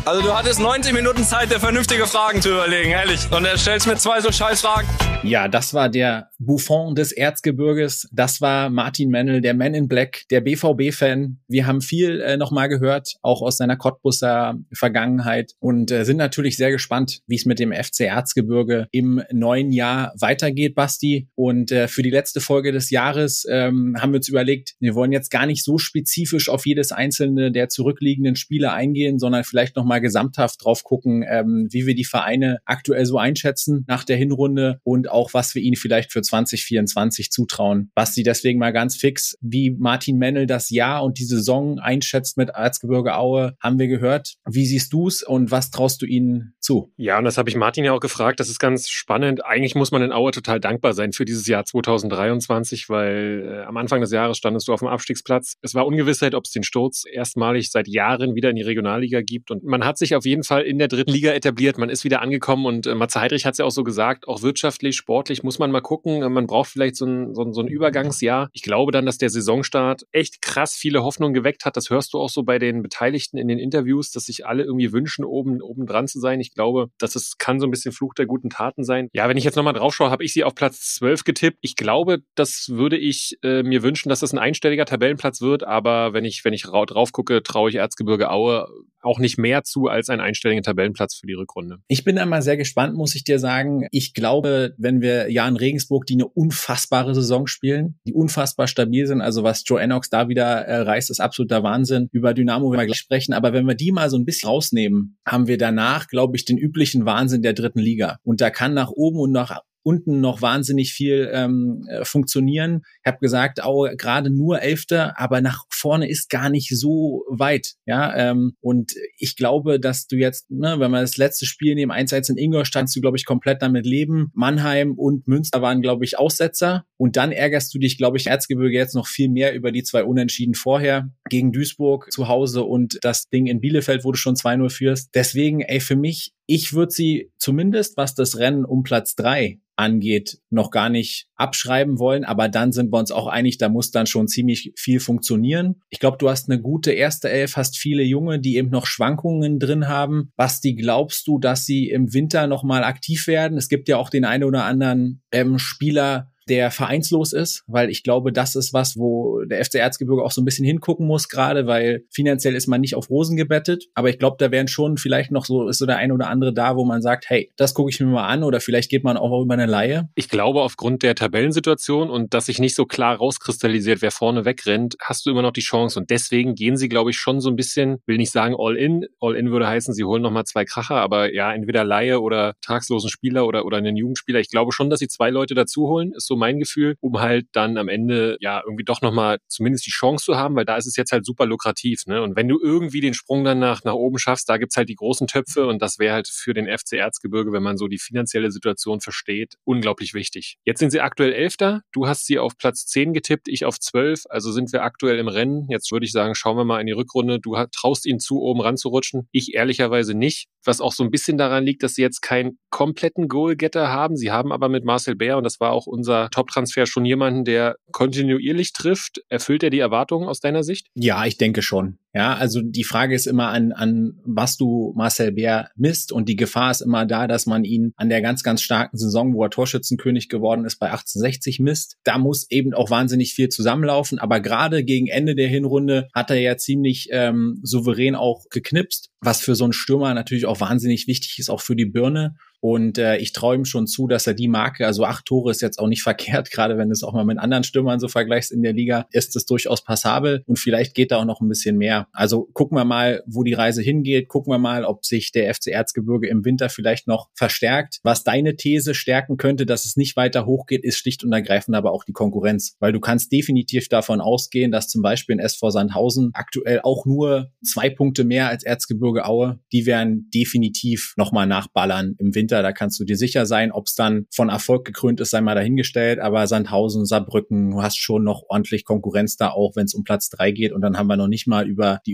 F: Also du hattest 90 Minuten Zeit, dir vernünftige Fragen zu überlegen, ehrlich. Und er stellst mir zwei so scheiß Fragen.
D: Ja, das war der Buffon des Erzgebirges. Das war Martin Mennel, der Man in Black, der BVB-Fan. Wir haben viel äh, nochmal gehört, auch aus seiner Cottbusser Vergangenheit und äh, sind natürlich sehr gespannt, wie es mit dem FC Erzgebirge im neuen Jahr weitergeht, Basti. Und äh, für die letzte Folge des Jahres ähm, haben wir uns überlegt, wir wollen jetzt gar nicht so spezifisch auf jedes einzelne der zurückliegenden Spiele eingehen, sondern vielleicht nochmal gesamthaft drauf gucken, ähm, wie wir die Vereine aktuell so einschätzen nach der Hinrunde und auch was wir ihnen vielleicht für 2024 zutrauen. Basti, deswegen mal ganz fix, wie Martin Mennel das Jahr und die Saison einschätzt mit Erzgebirge Aue, haben wir gehört. Wie siehst du's und was traust du ihnen zu?
E: Ja, und das habe ich Martin ja auch gefragt. Das ist ganz spannend. Eigentlich muss man in Aue total dankbar sein für dieses Jahr 2023, weil äh, am Anfang des Jahres standest du auf dem Abstiegsplatz. Es war Ungewissheit, ob es den Sturz erstmalig seit Jahren wieder in die Regionalliga gibt. Und man hat sich auf jeden Fall in der dritten Liga etabliert, man ist wieder angekommen und äh, Matze Heidrich hat es ja auch so gesagt, auch wirtschaftlich, sportlich muss man mal gucken. Man braucht vielleicht so ein, so, ein, so ein Übergangsjahr. Ich glaube dann, dass der Saisonstart echt krass viele Hoffnungen geweckt hat. Das hörst du auch so bei den Beteiligten in den Interviews, dass sich alle irgendwie wünschen, oben, oben dran zu sein. Ich glaube, dass es kann so ein bisschen Fluch der guten Taten sein. Ja, wenn ich jetzt nochmal drauf schaue, habe ich sie auf Platz 12 getippt. Ich glaube, das würde ich äh, mir wünschen, dass das ein einstelliger Tabellenplatz wird. Aber wenn ich, wenn ich drauf gucke, traue ich Erzgebirge Aue auch nicht mehr zu als ein einstelliger Tabellenplatz für die Rückrunde.
D: Ich bin einmal sehr gespannt, muss ich dir sagen. Ich glaube, wenn wir ja in Regensburg, die eine unfassbare Saison spielen, die unfassbar stabil sind, also was Joe Enox da wieder äh, reißt, ist absoluter Wahnsinn. Über Dynamo werden wir gleich sprechen, aber wenn wir die mal so ein bisschen rausnehmen, haben wir danach, glaube ich, den üblichen Wahnsinn der dritten Liga. Und da kann nach oben und nach unten noch wahnsinnig viel ähm, äh, funktionieren. Ich habe gesagt, auch gerade nur Elfter, aber nach vorne ist gar nicht so weit. Ja, ähm, und ich glaube, dass du jetzt, ne, wenn man das letzte Spiel neben 1-1 in Ingolstadt, du glaube ich komplett damit leben. Mannheim und Münster waren glaube ich Aussetzer und dann ärgerst du dich, glaube ich, Erzgebirge jetzt noch viel mehr über die zwei Unentschieden vorher gegen Duisburg zu Hause und das Ding in Bielefeld, wo du schon 2-0 führst. Deswegen, ey, für mich ich würde sie zumindest, was das Rennen um Platz drei angeht, noch gar nicht abschreiben wollen. Aber dann sind wir uns auch einig, da muss dann schon ziemlich viel funktionieren. Ich glaube, du hast eine gute erste Elf, hast viele Junge, die eben noch Schwankungen drin haben. Basti, glaubst du, dass sie im Winter nochmal aktiv werden? Es gibt ja auch den einen oder anderen ähm, Spieler, der vereinslos ist, weil ich glaube, das ist was, wo der FC Erzgebirge auch so ein bisschen hingucken muss gerade, weil finanziell ist man nicht auf Rosen gebettet, aber ich glaube, da wären schon vielleicht noch so, ist so der eine oder andere da, wo man sagt, hey, das gucke ich mir mal an oder vielleicht geht man auch über eine Laie.
E: Ich glaube, aufgrund der Tabellensituation und dass sich nicht so klar rauskristallisiert, wer vorne wegrennt, hast du immer noch die Chance. Und deswegen gehen sie, glaube ich, schon so ein bisschen, will nicht sagen all in, all in würde heißen, sie holen nochmal zwei Kracher, aber ja, entweder Laie oder tagslosen Spieler oder, oder einen Jugendspieler. Ich glaube schon, dass sie zwei Leute dazu holen, ist so mein Gefühl, um halt dann am Ende ja irgendwie doch nochmal zumindest die Chance zu haben, weil da ist es jetzt halt super lukrativ. Ne? Und wenn du irgendwie den Sprung dann nach, nach oben schaffst, da gibt's halt die großen Töpfe und das wäre halt für den FC Erzgebirge, wenn man so die finanzielle Situation versteht, unglaublich wichtig. Jetzt sind sie aktuell Elfter. Du hast sie auf Platz 10 getippt, ich auf 12. Also sind wir aktuell im Rennen. Jetzt würde ich sagen, schauen wir mal in die Rückrunde. Du traust ihnen zu, oben ranzurutschen. Ich ehrlicherweise nicht. Was auch so ein bisschen daran liegt, dass sie jetzt keinen kompletten Goalgetter haben. Sie haben aber mit Marcel Bär, und das war auch unser Top-Transfer, schon jemanden, der kontinuierlich trifft. Erfüllt er die Erwartungen aus deiner Sicht?
D: Ja, ich denke schon. Ja, also die Frage ist immer an, an was du Marcel Bär misst und die Gefahr ist immer da, dass man ihn an der ganz, ganz starken Saison, wo er Torschützenkönig geworden ist, bei 1860 misst. Da muss eben auch wahnsinnig viel zusammenlaufen, aber gerade gegen Ende der Hinrunde hat er ja ziemlich ähm, souverän auch geknipst, was für so einen Stürmer natürlich auch wahnsinnig wichtig ist, auch für die Birne. Und äh, ich traue ihm schon zu, dass er die Marke, also acht Tore ist jetzt auch nicht verkehrt, gerade wenn du es auch mal mit anderen Stürmern so vergleichst in der Liga, ist es durchaus passabel und vielleicht geht da auch noch ein bisschen mehr. Also gucken wir mal, wo die Reise hingeht, gucken wir mal, ob sich der FC Erzgebirge im Winter vielleicht noch verstärkt. Was deine These stärken könnte, dass es nicht weiter hochgeht, ist schlicht und ergreifend aber auch die Konkurrenz, weil du kannst definitiv davon ausgehen, dass zum Beispiel in SV Sandhausen aktuell auch nur zwei Punkte mehr als Erzgebirge Aue, die werden definitiv nochmal nachballern im Winter dahinter. Da kannst du dir sicher sein, ob es dann von Erfolg gekrönt ist, sei mal dahingestellt. Aber Sandhausen, Saarbrücken, du hast schon noch ordentlich Konkurrenz da, auch wenn es um Platz drei geht. Und dann haben wir noch nicht mal über die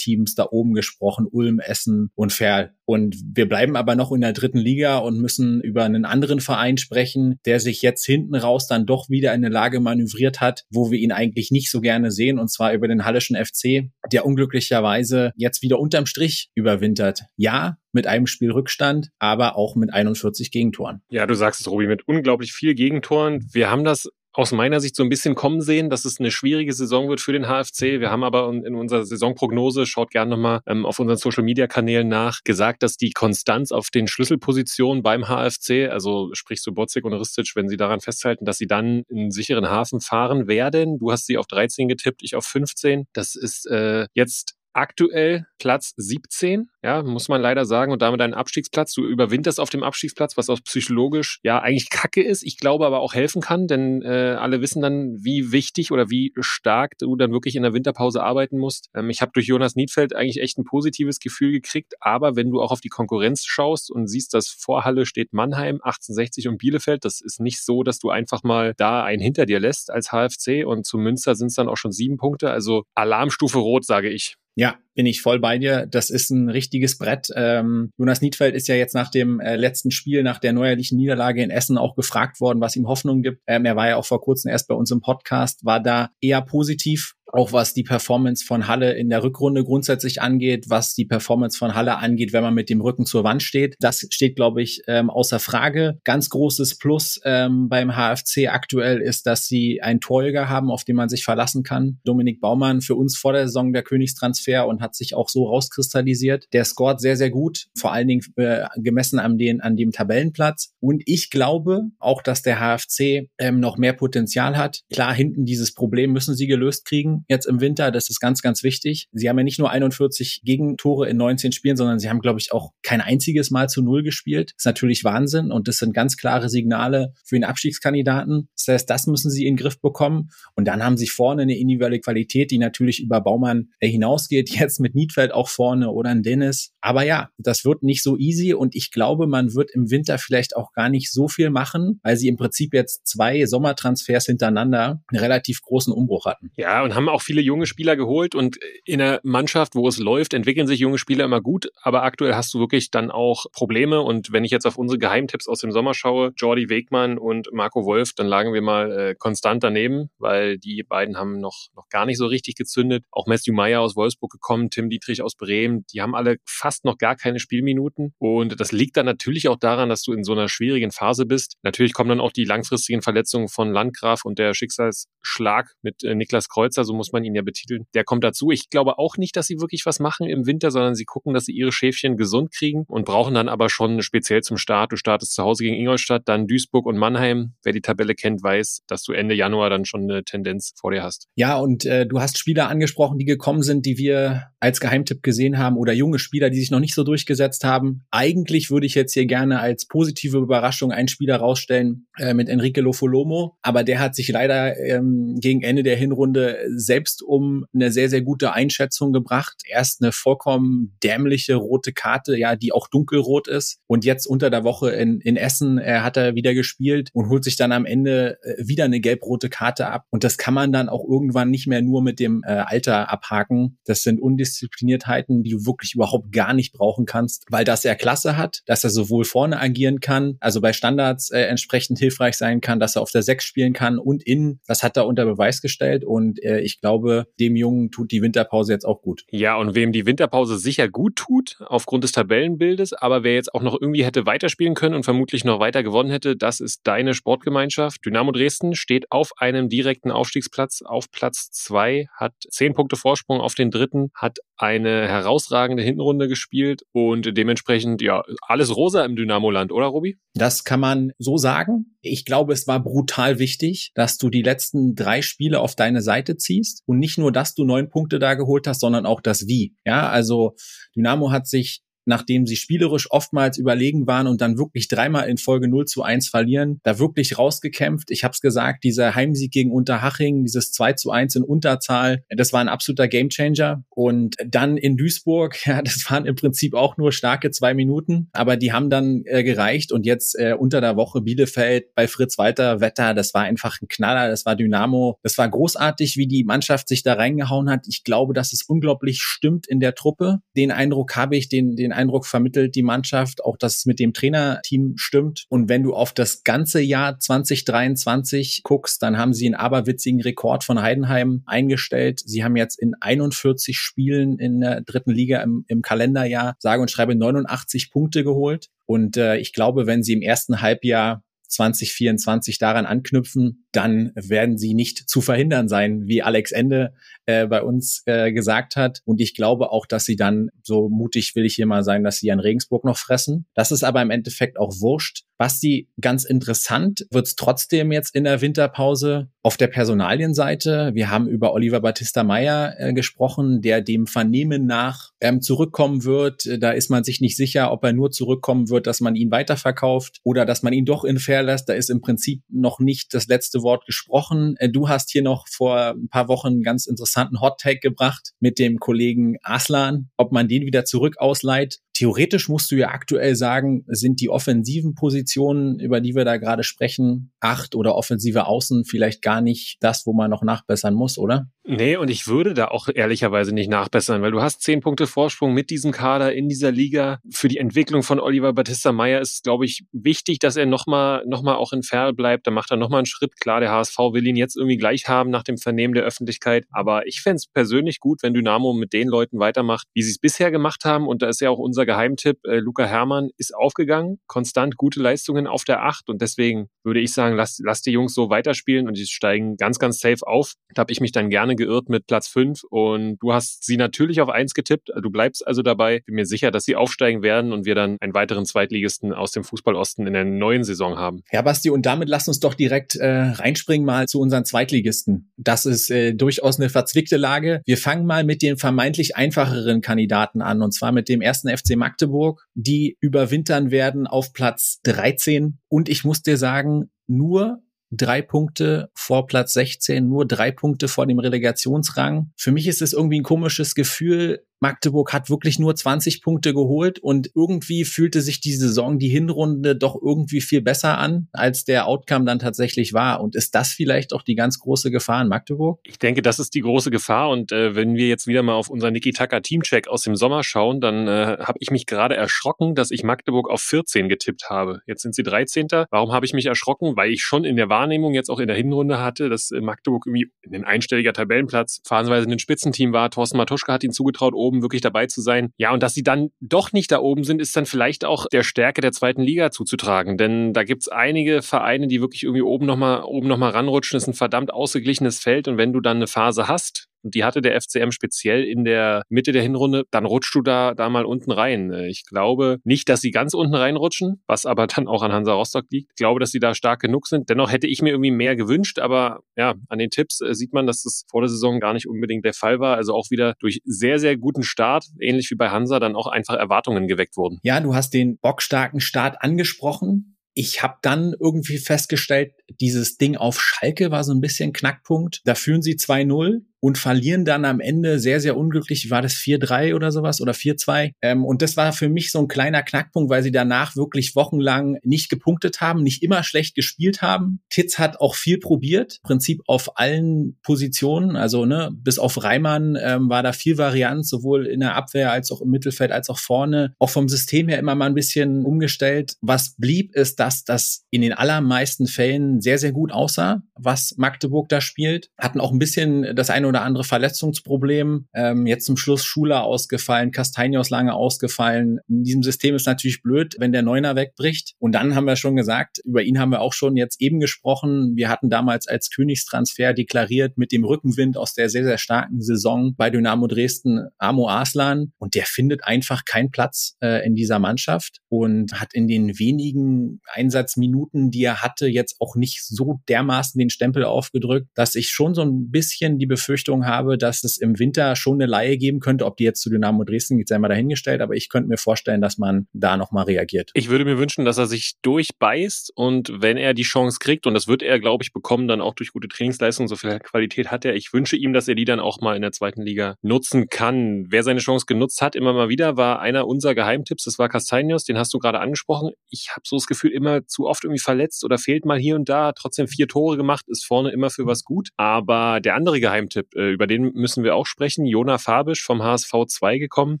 D: Überraschungsteams da oben gesprochen, Ulm, Essen und Ferl. Und wir bleiben aber noch in der dritten Liga und müssen über einen anderen Verein sprechen, der sich jetzt hinten raus dann doch wieder in eine Lage manövriert hat, wo wir ihn eigentlich nicht so gerne sehen, und zwar über den Hallischen FC, der unglücklicherweise jetzt wieder unterm Strich überwintert. Ja, mit einem Spiel Rückstand, aber auch mit 41 Gegentoren.
E: Ja, du sagst es, Robi, mit unglaublich viel Gegentoren. Wir haben das aus meiner Sicht so ein bisschen kommen sehen, dass es eine schwierige Saison wird für den HFC. Wir haben aber in unserer Saisonprognose, schaut gerne nochmal ähm, auf unseren Social-Media-Kanälen nach, gesagt, dass die Konstanz auf den Schlüsselpositionen beim HFC, also sprich so Botzig und Ristic, wenn sie daran festhalten, dass sie dann in sicheren Hafen fahren werden. Du hast sie auf 13 getippt, ich auf 15. Das ist äh, jetzt aktuell Platz 17, ja, muss man leider sagen, und damit einen Abstiegsplatz. Du überwinterst auf dem Abstiegsplatz, was auch psychologisch ja eigentlich Kacke ist. Ich glaube aber auch helfen kann, denn äh, alle wissen dann, wie wichtig oder wie stark du dann wirklich in der Winterpause arbeiten musst. Ähm, ich habe durch Jonas Niedfeld eigentlich echt ein positives Gefühl gekriegt, aber wenn du auch auf die Konkurrenz schaust und siehst, dass vor Halle steht Mannheim, 1860 und Bielefeld, das ist nicht so, dass du einfach mal da einen hinter dir lässt als HFC und zu Münster sind es dann auch schon sieben Punkte, also Alarmstufe rot, sage ich.
D: Ja, bin ich voll bei dir. Das ist ein richtiges Brett. Ähm, Jonas Niedfeld ist ja jetzt nach dem äh, letzten Spiel, nach der neuerlichen Niederlage in Essen auch gefragt worden, was ihm Hoffnung gibt. Ähm, er war ja auch vor kurzem erst bei uns im Podcast, war da eher positiv auch was die Performance von Halle in der Rückrunde grundsätzlich angeht, was die Performance von Halle angeht, wenn man mit dem Rücken zur Wand steht. Das steht, glaube ich, ähm, außer Frage. Ganz großes Plus ähm, beim HFC aktuell ist, dass sie einen Torjäger haben, auf den man sich verlassen kann. Dominik Baumann für uns vor der Saison der Königstransfer und hat sich auch so rauskristallisiert. Der scoret sehr, sehr gut, vor allen Dingen äh, gemessen an, den, an dem Tabellenplatz. Und ich glaube auch, dass der HFC ähm, noch mehr Potenzial hat. Klar, hinten dieses Problem müssen sie gelöst kriegen jetzt im Winter. Das ist ganz, ganz wichtig. Sie haben ja nicht nur 41 Gegentore in 19 Spielen, sondern sie haben, glaube ich, auch kein einziges Mal zu Null gespielt. Das ist natürlich Wahnsinn und das sind ganz klare Signale für den Abstiegskandidaten. Das heißt, das müssen sie in den Griff bekommen. Und dann haben sie vorne eine individuelle Qualität, die natürlich über Baumann hinausgeht. Jetzt mit Niedfeld auch vorne oder ein Dennis. Aber ja, das wird nicht so easy und ich glaube, man wird im Winter vielleicht auch gar nicht so viel machen, weil sie im Prinzip jetzt zwei Sommertransfers hintereinander einen relativ großen Umbruch hatten.
E: Ja, und haben auch viele junge Spieler geholt und in einer Mannschaft, wo es läuft, entwickeln sich junge Spieler immer gut, aber aktuell hast du wirklich dann auch Probleme und wenn ich jetzt auf unsere Geheimtipps aus dem Sommer schaue, Jordi Wegmann und Marco Wolf, dann lagen wir mal äh, konstant daneben, weil die beiden haben noch, noch gar nicht so richtig gezündet. Auch Matthew Meyer aus Wolfsburg gekommen, Tim Dietrich aus Bremen, die haben alle fast noch gar keine Spielminuten und das liegt dann natürlich auch daran, dass du in so einer schwierigen Phase bist. Natürlich kommen dann auch die langfristigen Verletzungen von Landgraf und der Schicksalsschlag mit äh, Niklas Kreuzer, so muss man ihn ja betiteln. Der kommt dazu. Ich glaube auch nicht, dass sie wirklich was machen im Winter, sondern sie gucken, dass sie ihre Schäfchen gesund kriegen und brauchen dann aber schon speziell zum Start. Du startest zu Hause gegen Ingolstadt, dann Duisburg und Mannheim. Wer die Tabelle kennt, weiß, dass du Ende Januar dann schon eine Tendenz vor dir hast.
D: Ja, und äh, du hast Spieler angesprochen, die gekommen sind, die wir als Geheimtipp gesehen haben oder junge Spieler, die sich noch nicht so durchgesetzt haben. Eigentlich würde ich jetzt hier gerne als positive Überraschung einen Spieler rausstellen äh, mit Enrique Lofolomo, aber der hat sich leider ähm, gegen Ende der Hinrunde selbst um eine sehr, sehr gute Einschätzung gebracht. Erst eine vollkommen dämliche rote Karte, ja, die auch dunkelrot ist. Und jetzt unter der Woche in, in Essen äh, hat er wieder gespielt und holt sich dann am Ende äh, wieder eine gelb-rote Karte ab. Und das kann man dann auch irgendwann nicht mehr nur mit dem äh, Alter abhaken. Das sind Undiszipliniertheiten, die du wirklich überhaupt gar nicht brauchen kannst, weil das er Klasse hat, dass er sowohl vorne agieren kann, also bei Standards äh, entsprechend hilfreich sein kann, dass er auf der Sechs spielen kann und innen. Das hat er unter Beweis gestellt. Und äh, ich glaube, dem Jungen tut die Winterpause jetzt auch gut.
E: Ja, und wem die Winterpause sicher gut tut, aufgrund des Tabellenbildes, aber wer jetzt auch noch irgendwie hätte weiterspielen können und vermutlich noch weiter gewonnen hätte, das ist deine Sportgemeinschaft. Dynamo Dresden steht auf einem direkten Aufstiegsplatz auf Platz zwei, hat zehn Punkte Vorsprung auf den dritten, hat eine herausragende Hinrunde gespielt und dementsprechend, ja, alles rosa im Dynamo-Land, oder Robi?
D: Das kann man so sagen. Ich glaube, es war brutal wichtig, dass du die letzten drei Spiele auf deine Seite ziehst und nicht nur, dass du neun Punkte da geholt hast, sondern auch das Wie. Ja, also Dynamo hat sich nachdem sie spielerisch oftmals überlegen waren und dann wirklich dreimal in Folge 0 zu 1 verlieren, da wirklich rausgekämpft. Ich habe es gesagt, dieser Heimsieg gegen Unterhaching, dieses 2 zu 1 in Unterzahl, das war ein absoluter Gamechanger. Und dann in Duisburg, ja, das waren im Prinzip auch nur starke zwei Minuten, aber die haben dann äh, gereicht. Und jetzt äh, unter der Woche Bielefeld bei Fritz Walter Wetter, das war einfach ein Knaller, das war Dynamo. Das war großartig, wie die Mannschaft sich da reingehauen hat. Ich glaube, dass es unglaublich stimmt in der Truppe. Den Eindruck habe ich, den, den Eindruck vermittelt die Mannschaft, auch dass es mit dem Trainerteam stimmt. Und wenn du auf das ganze Jahr 2023 guckst, dann haben sie einen aberwitzigen Rekord von Heidenheim eingestellt. Sie haben jetzt in 41 Spielen in der dritten Liga im, im Kalenderjahr sage und schreibe 89 Punkte geholt. Und äh, ich glaube, wenn sie im ersten Halbjahr 2024 daran anknüpfen, dann werden sie nicht zu verhindern sein, wie Alex Ende äh, bei uns äh, gesagt hat. Und ich glaube auch, dass sie dann, so mutig will ich hier mal sein, dass sie an Regensburg noch fressen. Das ist aber im Endeffekt auch wurscht. Basti, ganz interessant wird es trotzdem jetzt in der Winterpause auf der Personalienseite. Wir haben über Oliver Battista Meyer äh, gesprochen, der dem Vernehmen nach ähm, zurückkommen wird. Da ist man sich nicht sicher, ob er nur zurückkommen wird, dass man ihn weiterverkauft oder dass man ihn doch in Fair lässt. Da ist im Prinzip noch nicht das letzte Wort gesprochen. Äh, du hast hier noch vor ein paar Wochen einen ganz interessanten Hot Take gebracht mit dem Kollegen Aslan, ob man den wieder zurück ausleiht theoretisch musst du ja aktuell sagen, sind die offensiven Positionen, über die wir da gerade sprechen, acht oder offensive Außen vielleicht gar nicht das, wo man noch nachbessern muss, oder?
E: Nee, und ich würde da auch ehrlicherweise nicht nachbessern, weil du hast zehn Punkte Vorsprung mit diesem Kader in dieser Liga. Für die Entwicklung von Oliver Battista Meyer ist, glaube ich, wichtig, dass er nochmal noch mal auch in Ferl bleibt. Da macht er nochmal einen Schritt. Klar, der HSV will ihn jetzt irgendwie gleich haben nach dem Vernehmen der Öffentlichkeit. Aber ich fände es persönlich gut, wenn Dynamo mit den Leuten weitermacht, wie sie es bisher gemacht haben. Und da ist ja auch unser Geheimtipp, äh, Luca Hermann ist aufgegangen, konstant gute Leistungen auf der Acht. Und deswegen würde ich sagen, lass, lass die Jungs so weiterspielen und die steigen ganz, ganz safe auf. Da habe ich mich dann gerne geirrt mit Platz 5 und du hast sie natürlich auf 1 getippt. Du bleibst also dabei. Bin mir sicher, dass sie aufsteigen werden und wir dann einen weiteren Zweitligisten aus dem Fußballosten in der neuen Saison haben.
D: Ja, Basti, und damit lass uns doch direkt äh, reinspringen mal zu unseren Zweitligisten. Das ist äh, durchaus eine verzwickte Lage. Wir fangen mal mit den vermeintlich einfacheren Kandidaten an und zwar mit dem ersten FC Magdeburg, die überwintern werden auf Platz 13. Und ich muss dir sagen, nur drei Punkte vor Platz 16, nur drei Punkte vor dem Relegationsrang. Für mich ist es irgendwie ein komisches Gefühl, Magdeburg hat wirklich nur 20 Punkte geholt und irgendwie fühlte sich die Saison, die Hinrunde doch irgendwie viel besser an, als der Outcome dann tatsächlich war. Und ist das vielleicht auch die ganz große Gefahr in Magdeburg?
E: Ich denke, das ist die große Gefahr. Und äh, wenn wir jetzt wieder mal auf unser Niki Taka Teamcheck aus dem Sommer schauen, dann äh, habe ich mich gerade erschrocken, dass ich Magdeburg auf 14 getippt habe. Jetzt sind sie 13. Warum habe ich mich erschrocken? Weil ich schon in der Wahrnehmung jetzt auch in der Hinrunde hatte, dass äh, Magdeburg irgendwie ein einstelliger Tabellenplatz, phasenweise ein Spitzenteam war. Thorsten Matuschka hat ihn zugetraut, oben wirklich dabei zu sein. Ja, und dass sie dann doch nicht da oben sind, ist dann vielleicht auch der Stärke der zweiten Liga zuzutragen. Denn da gibt's einige Vereine, die wirklich irgendwie oben nochmal oben noch ranrutschen. Das ist ein verdammt ausgeglichenes Feld. Und wenn du dann eine Phase hast, und die hatte der FCM speziell in der Mitte der Hinrunde, dann rutschst du da, da mal unten rein. Ich glaube nicht, dass sie ganz unten reinrutschen, was aber dann auch an Hansa Rostock liegt. Ich glaube, dass sie da stark genug sind. Dennoch hätte ich mir irgendwie mehr gewünscht, aber ja, an den Tipps äh, sieht man, dass das vor der Saison gar nicht unbedingt der Fall war. Also auch wieder durch sehr, sehr guten Start, ähnlich wie bei Hansa, dann auch einfach Erwartungen geweckt wurden.
D: Ja, du hast den bockstarken Start angesprochen ich habe dann irgendwie festgestellt, dieses Ding auf Schalke war so ein bisschen Knackpunkt. Da führen sie 2-0 und verlieren dann am Ende sehr, sehr unglücklich. War das 4-3 oder sowas oder 4-2? Ähm, und das war für mich so ein kleiner Knackpunkt, weil sie danach wirklich wochenlang nicht gepunktet haben, nicht immer schlecht gespielt haben. Titz hat auch viel probiert, Prinzip auf allen Positionen. Also ne, bis auf Reimann ähm, war da viel Varianz, sowohl in der Abwehr als auch im Mittelfeld als auch vorne. Auch vom System her immer mal ein bisschen umgestellt. Was blieb, ist, dass das in den allermeisten Fällen sehr, sehr gut aussah, was Magdeburg da spielt. Hatten auch ein bisschen das eine oder andere Verletzungsproblem. Ähm, jetzt zum Schluss Schuler ausgefallen, Castagnos lange ausgefallen. In diesem System ist natürlich blöd, wenn der Neuner wegbricht. Und dann haben wir schon gesagt, über ihn haben wir auch schon jetzt eben gesprochen. Wir hatten damals als Königstransfer deklariert mit dem Rückenwind aus der sehr, sehr starken Saison bei Dynamo Dresden Amo Aslan. Und der findet einfach keinen Platz äh, in dieser Mannschaft und hat in den wenigen Einsatzminuten, die er hatte, jetzt auch nicht so dermaßen den Stempel aufgedrückt, dass ich schon so ein bisschen die Befürchtung Befürchtung habe, dass es im Winter schon eine Laie geben könnte. Ob die jetzt zu Dynamo Dresden geht, sei mal dahingestellt. Aber ich könnte mir vorstellen, dass man da nochmal reagiert.
E: Ich würde mir wünschen, dass er sich durchbeißt und wenn er die Chance kriegt, und das wird er, glaube ich, bekommen, dann auch durch gute Trainingsleistung, so viel Qualität hat er. Ich wünsche ihm, dass er die dann auch mal in der zweiten Liga nutzen kann. Wer seine Chance genutzt hat, immer mal wieder, war einer unserer Geheimtipps. Das war Castanios, den hast du gerade angesprochen. Ich habe so das Gefühl, immer zu oft irgendwie verletzt oder fehlt mal hier und da. Trotzdem vier Tore gemacht, ist vorne immer für was gut. Aber der andere Geheimtipp, äh, über den müssen wir auch sprechen. Jona Fabisch vom HSV 2 gekommen,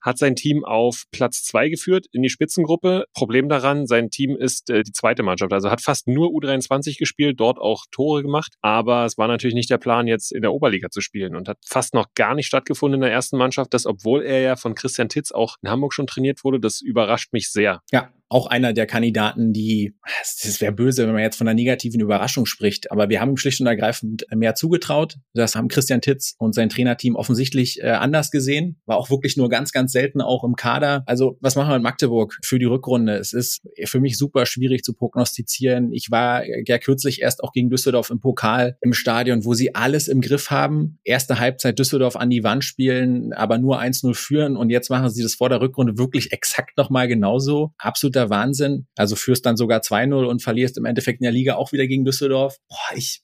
E: hat sein Team auf Platz 2 geführt in die Spitzengruppe. Problem daran, sein Team ist äh, die zweite Mannschaft, also hat fast nur U23 gespielt, dort auch Tore gemacht, aber es war natürlich nicht der Plan, jetzt in der Oberliga zu spielen und hat fast noch gar nicht stattgefunden in der ersten Mannschaft, das obwohl er ja von Christian Titz auch in Hamburg schon trainiert wurde, das überrascht mich sehr.
D: Ja, auch einer der Kandidaten, die, es wäre böse, wenn man jetzt von einer negativen Überraschung spricht, aber wir haben ihm schlicht und ergreifend mehr zugetraut. Das haben Christian Titz und sein Trainerteam offensichtlich äh, anders gesehen. War auch wirklich nur ganz, ganz selten auch im Kader. Also was machen wir in Magdeburg für die Rückrunde? Es ist für mich super schwierig zu prognostizieren. Ich war ja kürzlich erst auch gegen Düsseldorf im Pokal im Stadion, wo sie alles im Griff haben. Erste Halbzeit Düsseldorf an die Wand spielen, aber nur 1-0 führen und jetzt machen sie das vor der Rückrunde wirklich exakt nochmal genauso. Absoluter absoluter Wahnsinn. Also führst dann sogar 2-0 und verlierst im Endeffekt in der Liga auch wieder gegen Düsseldorf. Boah, ich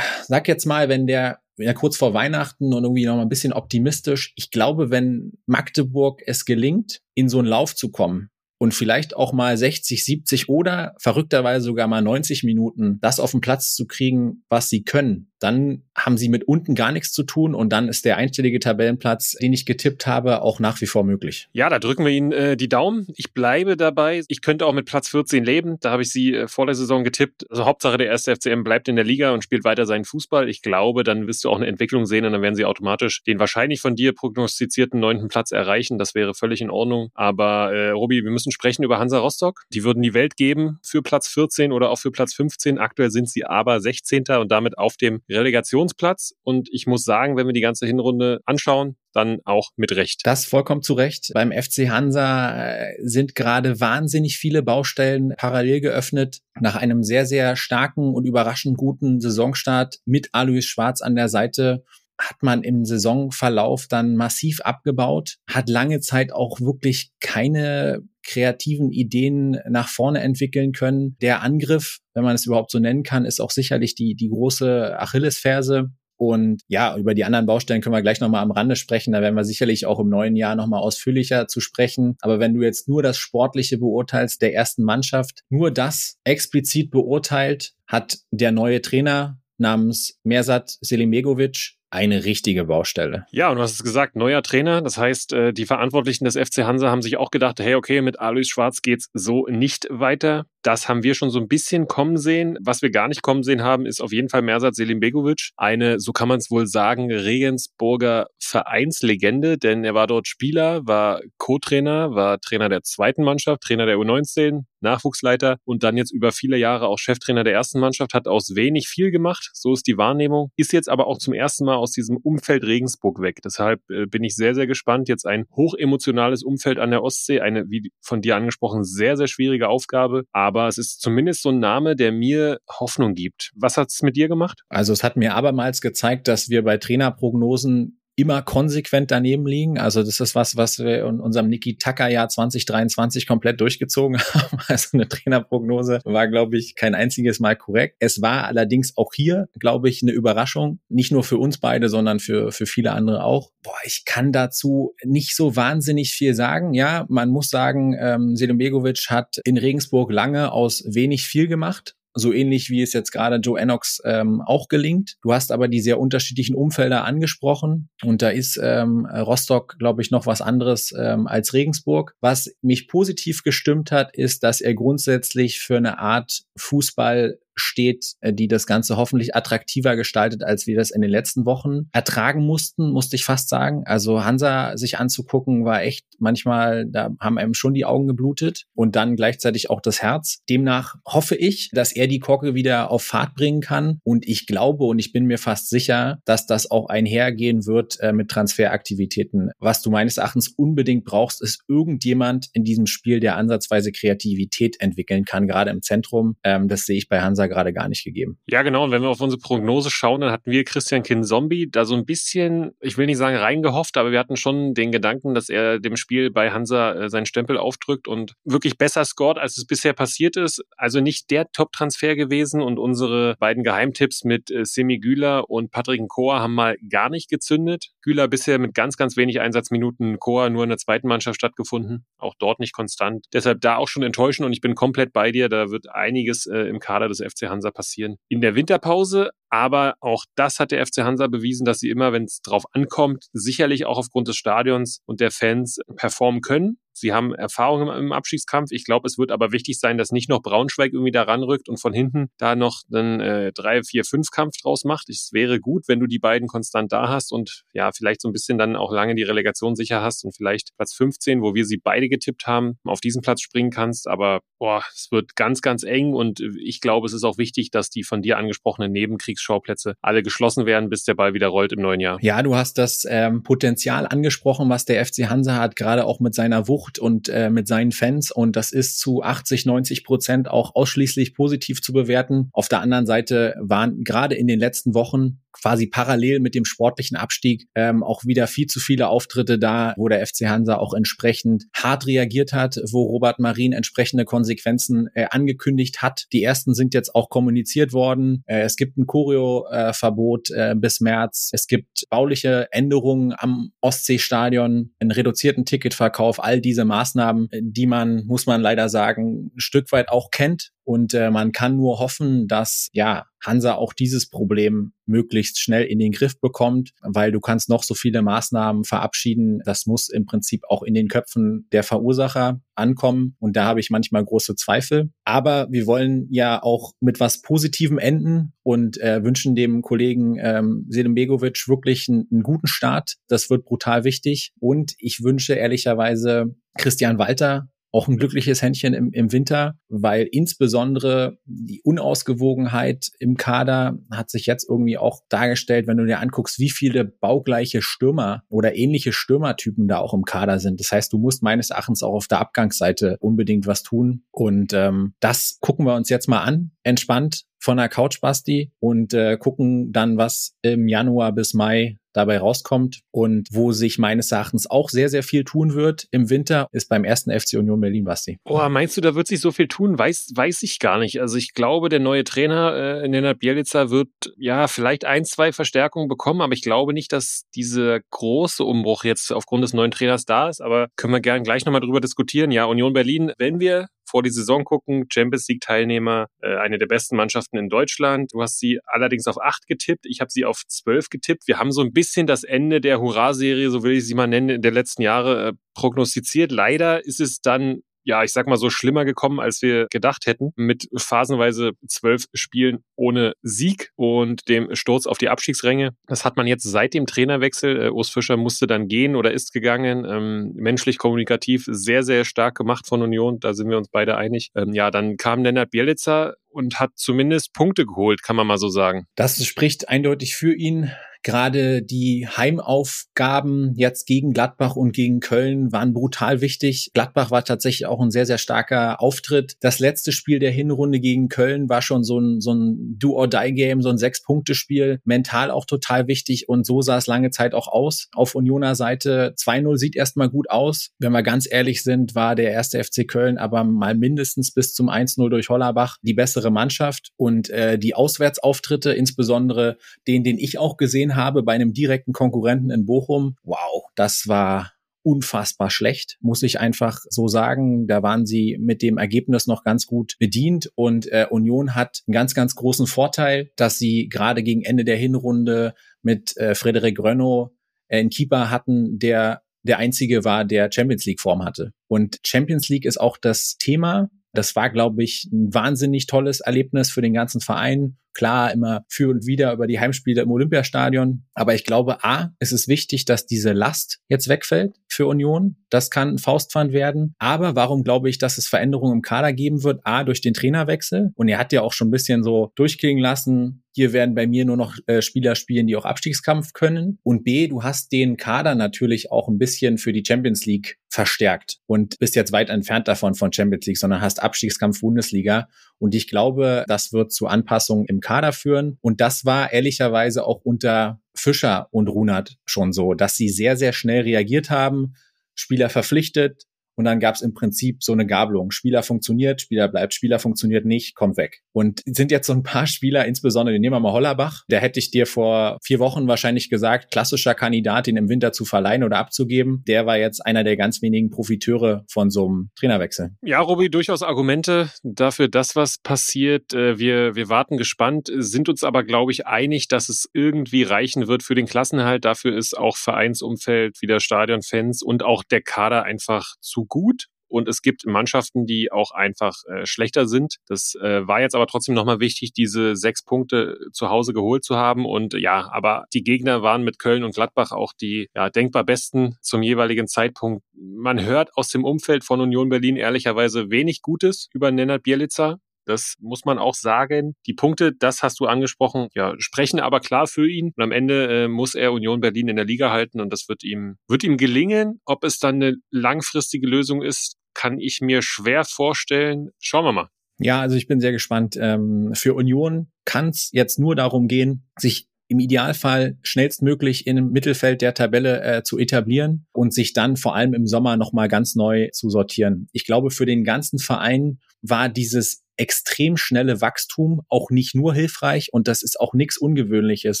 D: sag jetzt mal, wenn der ja kurz vor Weihnachten und irgendwie noch mal ein bisschen optimistisch. Ich glaube, wenn Magdeburg es gelingt, in so einen Lauf zu kommen, und vielleicht auch mal 60, 70 oder verrückterweise sogar mal 90 Minuten das auf den Platz zu kriegen, was sie können, dann haben sie mit unten gar nichts zu tun und dann ist der einstellige Tabellenplatz, den ich getippt habe, auch nach wie vor möglich.
E: Ja, da drücken wir Ihnen äh, die Daumen. Ich bleibe dabei. Ich könnte auch mit Platz 14 leben. Da habe ich Sie äh, vor der Saison getippt. Also Hauptsache der erste FCM bleibt in der Liga und spielt weiter seinen Fußball. Ich glaube, dann wirst du auch eine Entwicklung sehen und dann werden sie automatisch den wahrscheinlich von dir prognostizierten neunten Platz erreichen. Das wäre völlig in Ordnung. Aber äh, Robi, wir müssen sprechen über Hansa Rostock. Die würden die Welt geben für Platz 14 oder auch für Platz 15. Aktuell sind sie aber 16. und damit auf dem Relegationsplatz. Und ich muss sagen, wenn wir die ganze Hinrunde anschauen, dann auch mit Recht.
D: Das vollkommen zu Recht. Beim FC Hansa äh, sind gerade wahnsinnig viele Baustellen parallel geöffnet. Nach einem sehr, sehr starken und überraschend guten Saisonstart mit Alois Schwarz an der Seite hat man im Saisonverlauf dann massiv abgebaut, hat lange Zeit auch wirklich keine kreativen Ideen nach vorne entwickeln können. Der Angriff, wenn man es überhaupt so nennen kann, ist auch sicherlich die, die große Achillesferse. Und ja, über die anderen Baustellen können wir gleich nochmal am Rande sprechen. Da werden wir sicherlich auch im neuen Jahr nochmal ausführlicher zu sprechen. Aber wenn du jetzt nur das Sportliche beurteilst der ersten Mannschaft, nur das explizit beurteilt, hat der neue Trainer namens Mersat Selimegovic eine richtige Baustelle.
E: Ja, und du hast es gesagt, neuer Trainer. Das heißt, äh, die Verantwortlichen des FC Hansa haben sich auch gedacht, hey, okay, mit Alois Schwarz geht's so nicht weiter. Das haben wir schon so ein bisschen kommen sehen. Was wir gar nicht kommen sehen haben, ist auf jeden Fall Mersat Selimbegovic. Eine, so kann man es wohl sagen, Regensburger Vereinslegende, denn er war dort Spieler, war Co-Trainer, war Trainer der zweiten Mannschaft, Trainer der U19, Nachwuchsleiter und dann jetzt über viele Jahre auch Cheftrainer der ersten Mannschaft, hat aus wenig viel gemacht. So ist die Wahrnehmung. Ist jetzt aber auch zum ersten Mal aus diesem Umfeld Regensburg weg. Deshalb äh, bin ich sehr, sehr gespannt. Jetzt ein hochemotionales Umfeld an der Ostsee, eine, wie von dir angesprochen, sehr, sehr schwierige Aufgabe. Aber es ist zumindest so ein Name, der mir Hoffnung gibt. Was hat es mit dir gemacht?
D: Also es hat mir abermals gezeigt, dass wir bei Trainerprognosen immer konsequent daneben liegen. Also das ist was, was wir in unserem Niki Tucker Jahr 2023 komplett durchgezogen haben. Also eine Trainerprognose war, glaube ich, kein einziges Mal korrekt. Es war allerdings auch hier, glaube ich, eine Überraschung. Nicht nur für uns beide, sondern für, für viele andere auch. Boah, ich kann dazu nicht so wahnsinnig viel sagen. Ja, man muss sagen, ähm, Selim Begovic hat in Regensburg lange aus wenig viel gemacht so ähnlich wie es jetzt gerade Joe Enox ähm, auch gelingt. Du hast aber die sehr unterschiedlichen Umfelder angesprochen und da ist ähm, Rostock, glaube ich, noch was anderes ähm, als Regensburg. Was mich positiv gestimmt hat, ist, dass er grundsätzlich für eine Art Fußball steht, äh, die das Ganze hoffentlich attraktiver gestaltet, als wir das in den letzten Wochen ertragen mussten, musste ich fast sagen. Also Hansa sich anzugucken, war echt manchmal, da haben einem schon die Augen geblutet und dann gleichzeitig auch das Herz. Demnach hoffe ich, dass er die Kocke wieder auf Fahrt bringen kann und ich glaube und ich bin mir fast sicher, dass das auch einhergehen wird äh, mit Transferaktivitäten. Was du meines Erachtens unbedingt brauchst, ist irgendjemand in diesem Spiel, der ansatzweise Kreativität entwickeln kann, gerade im Zentrum. Ähm, das sehe ich bei Hansa gerade gar nicht gegeben.
E: Ja, genau. Und wenn wir auf unsere Prognose schauen, dann hatten wir Christian Kinzombie da so ein bisschen, ich will nicht sagen reingehofft, aber wir hatten schon den Gedanken, dass er dem Spiel bei Hansa äh, seinen Stempel aufdrückt und wirklich besser scored, als es bisher passiert ist. Also nicht der Top-Transfer gewesen und unsere beiden Geheimtipps mit äh, Semi Güler und Patrick Koa haben mal gar nicht gezündet. Güler bisher mit ganz, ganz wenig Einsatzminuten, Koa nur in der zweiten Mannschaft stattgefunden, auch dort nicht konstant. Deshalb da auch schon enttäuschend und ich bin komplett bei dir. Da wird einiges äh, im Kader des FC Hansa passieren. In der Winterpause aber auch das hat der FC Hansa bewiesen, dass sie immer, wenn es drauf ankommt, sicherlich auch aufgrund des Stadions und der Fans performen können. Sie haben Erfahrung im, Abstiegskampf. Ich glaube, es wird aber wichtig sein, dass nicht noch Braunschweig irgendwie da ranrückt und von hinten da noch einen äh, 3, 4, 5 Kampf draus macht. Es wäre gut, wenn du die beiden konstant da hast und ja, vielleicht so ein bisschen dann auch lange die Relegation sicher hast und vielleicht Platz 15, wo wir sie beide getippt haben, auf diesen Platz springen kannst. Aber boah, es wird ganz, ganz eng und ich glaube, es ist auch wichtig, dass die von dir angesprochenen Nebenkriegsschauplätze alle geschlossen werden, bis der Ball wieder rollt im neuen Jahr.
D: Ja, du hast das ähm, Potenzial angesprochen, was der FC Hansa hat, gerade auch mit seiner Wucht und äh, mit seinen Fans und das ist zu 80, 90 Prozent auch ausschließlich positiv zu bewerten. Auf der anderen Seite waren gerade in den letzten Wochen quasi parallel mit dem sportlichen Abstieg ähm, auch wieder viel zu viele Auftritte da, wo der FC Hansa auch entsprechend hart reagiert hat, wo Robert Marin entsprechende Konsequenzen äh, angekündigt hat. Die ersten sind jetzt auch kommuniziert worden. Äh, es gibt ein Choreo-Verbot äh, bis März. Es gibt bauliche Änderungen am Ostseestadion, einen reduzierten Ticketverkauf, all diese Maßnahmen, die man, muss man leider sagen, ein Stück weit auch kennt und äh, man kann nur hoffen, dass ja Hansa auch dieses Problem möglichst schnell in den Griff bekommt, weil du kannst noch so viele Maßnahmen verabschieden. Das muss im Prinzip auch in den Köpfen der Verursacher ankommen. Und da habe ich manchmal große Zweifel. Aber wir wollen ja auch mit was Positivem enden und äh, wünschen dem Kollegen ähm, Selim Begovic wirklich einen, einen guten Start. Das wird brutal wichtig. Und ich wünsche ehrlicherweise Christian Walter auch ein glückliches Händchen im, im Winter, weil insbesondere die Unausgewogenheit im Kader hat sich jetzt irgendwie auch dargestellt, wenn du dir anguckst, wie viele baugleiche Stürmer oder ähnliche Stürmertypen da auch im Kader sind. Das heißt, du musst meines Erachtens auch auf der Abgangsseite unbedingt was tun. Und ähm, das gucken wir uns jetzt mal an, entspannt von der Couch Basti und äh, gucken dann, was im Januar bis Mai dabei rauskommt und wo sich meines Erachtens auch sehr, sehr viel tun wird im Winter, ist beim ersten FC Union Berlin, Basti.
E: Oh, meinst du, da wird sich so viel tun? Weiß, weiß ich gar nicht. Also ich glaube, der neue Trainer, äh, Nenad Bielica, wird ja vielleicht ein, zwei Verstärkungen bekommen, aber ich glaube nicht, dass dieser große Umbruch jetzt aufgrund des neuen Trainers da ist. Aber können wir gerne gleich nochmal drüber diskutieren. Ja, Union Berlin, wenn wir vor die Saison gucken, Champions League Teilnehmer, äh, eine der besten Mannschaften in Deutschland. Du hast sie allerdings auf acht getippt, ich habe sie auf zwölf getippt. Wir haben so ein bisschen das Ende der Hurra-Serie, so will ich sie mal nennen, der letzten Jahre äh, prognostiziert. Leider ist es dann ja, ich sag mal so schlimmer gekommen, als wir gedacht hätten, mit phasenweise zwölf Spielen ohne Sieg und dem Sturz auf die Abstiegsränge. Das hat man jetzt seit dem Trainerwechsel. Äh, Urs Fischer musste dann gehen oder ist gegangen. Ähm, menschlich kommunikativ sehr, sehr stark gemacht von Union. Da sind wir uns beide einig. Ähm, ja, dann kam Lennart Bielitzer und hat zumindest Punkte geholt, kann man mal so sagen.
D: Das spricht eindeutig für ihn. Gerade die Heimaufgaben jetzt gegen Gladbach und gegen Köln waren brutal wichtig. Gladbach war tatsächlich auch ein sehr, sehr starker Auftritt. Das letzte Spiel der Hinrunde gegen Köln war schon so ein, so ein Do-or-Die-Game, so ein Sechs-Punkte-Spiel. Mental auch total wichtig und so sah es lange Zeit auch aus. Auf Unioner Seite 2-0 sieht erstmal gut aus. Wenn wir ganz ehrlich sind, war der erste FC Köln aber mal mindestens bis zum 1-0 durch Hollerbach die bessere Mannschaft und äh, die Auswärtsauftritte, insbesondere den, den ich auch gesehen gesehen habe bei einem direkten Konkurrenten in Bochum, wow, das war unfassbar schlecht, muss ich einfach so sagen. Da waren sie mit dem Ergebnis noch ganz gut bedient und äh, Union hat einen ganz, ganz großen Vorteil, dass sie gerade gegen Ende der Hinrunde mit äh, Frederik Renault äh, einen Keeper hatten, der der einzige war, der Champions League Form hatte. Und Champions League ist auch das Thema. Das war, glaube ich, ein wahnsinnig tolles Erlebnis für den ganzen Verein. Klar, immer für und wieder über die Heimspiele im Olympiastadion. Aber ich glaube, A, es ist wichtig, dass diese Last jetzt wegfällt für Union. Das kann ein Faustpfand werden. Aber warum glaube ich, dass es Veränderungen im Kader geben wird? A, durch den Trainerwechsel. Und er hat ja auch schon ein bisschen so durchklingen lassen, hier werden bei mir nur noch äh, Spieler spielen, die auch Abstiegskampf können. Und B, du hast den Kader natürlich auch ein bisschen für die Champions League verstärkt und bist jetzt weit entfernt davon von Champions League, sondern hast Abstiegskampf Bundesliga. Und ich glaube, das wird zu Anpassungen im Kader führen. Und das war ehrlicherweise auch unter Fischer und Runert schon so, dass sie sehr, sehr schnell reagiert haben, Spieler verpflichtet, und dann gab es im Prinzip so eine Gabelung. Spieler funktioniert, Spieler bleibt, Spieler funktioniert nicht, kommt weg. Und sind jetzt so ein paar Spieler, insbesondere nehmen wir mal Hollerbach. Der hätte ich dir vor vier Wochen wahrscheinlich gesagt, klassischer Kandidat, ihn im Winter zu verleihen oder abzugeben. Der war jetzt einer der ganz wenigen Profiteure von so einem Trainerwechsel.
E: Ja, Robi, durchaus Argumente dafür, dass was passiert. Äh, wir, wir warten gespannt, sind uns aber, glaube ich, einig, dass es irgendwie reichen wird für den Klassenhalt. Dafür ist auch Vereinsumfeld, wieder Stadionfans und auch der Kader einfach zu gut und es gibt Mannschaften, die auch einfach äh, schlechter sind. Das äh, war jetzt aber trotzdem nochmal wichtig, diese sechs Punkte zu Hause geholt zu haben. Und ja, aber die Gegner waren mit Köln und Gladbach auch die ja, denkbar besten zum jeweiligen Zeitpunkt. Man hört aus dem Umfeld von Union Berlin ehrlicherweise wenig Gutes über Nenad Bielica. Das muss man auch sagen. Die Punkte, das hast du angesprochen, ja, sprechen aber klar für ihn. Und am Ende äh, muss er Union Berlin in der Liga halten und das wird ihm, wird ihm gelingen. Ob es dann eine langfristige Lösung ist, kann ich mir schwer vorstellen. Schauen wir mal.
D: Ja, also ich bin sehr gespannt. Ähm, für Union kann es jetzt nur darum gehen, sich im Idealfall schnellstmöglich im Mittelfeld der Tabelle äh, zu etablieren und sich dann vor allem im Sommer nochmal ganz neu zu sortieren. Ich glaube, für den ganzen Verein war dieses extrem schnelle Wachstum auch nicht nur hilfreich. Und das ist auch nichts Ungewöhnliches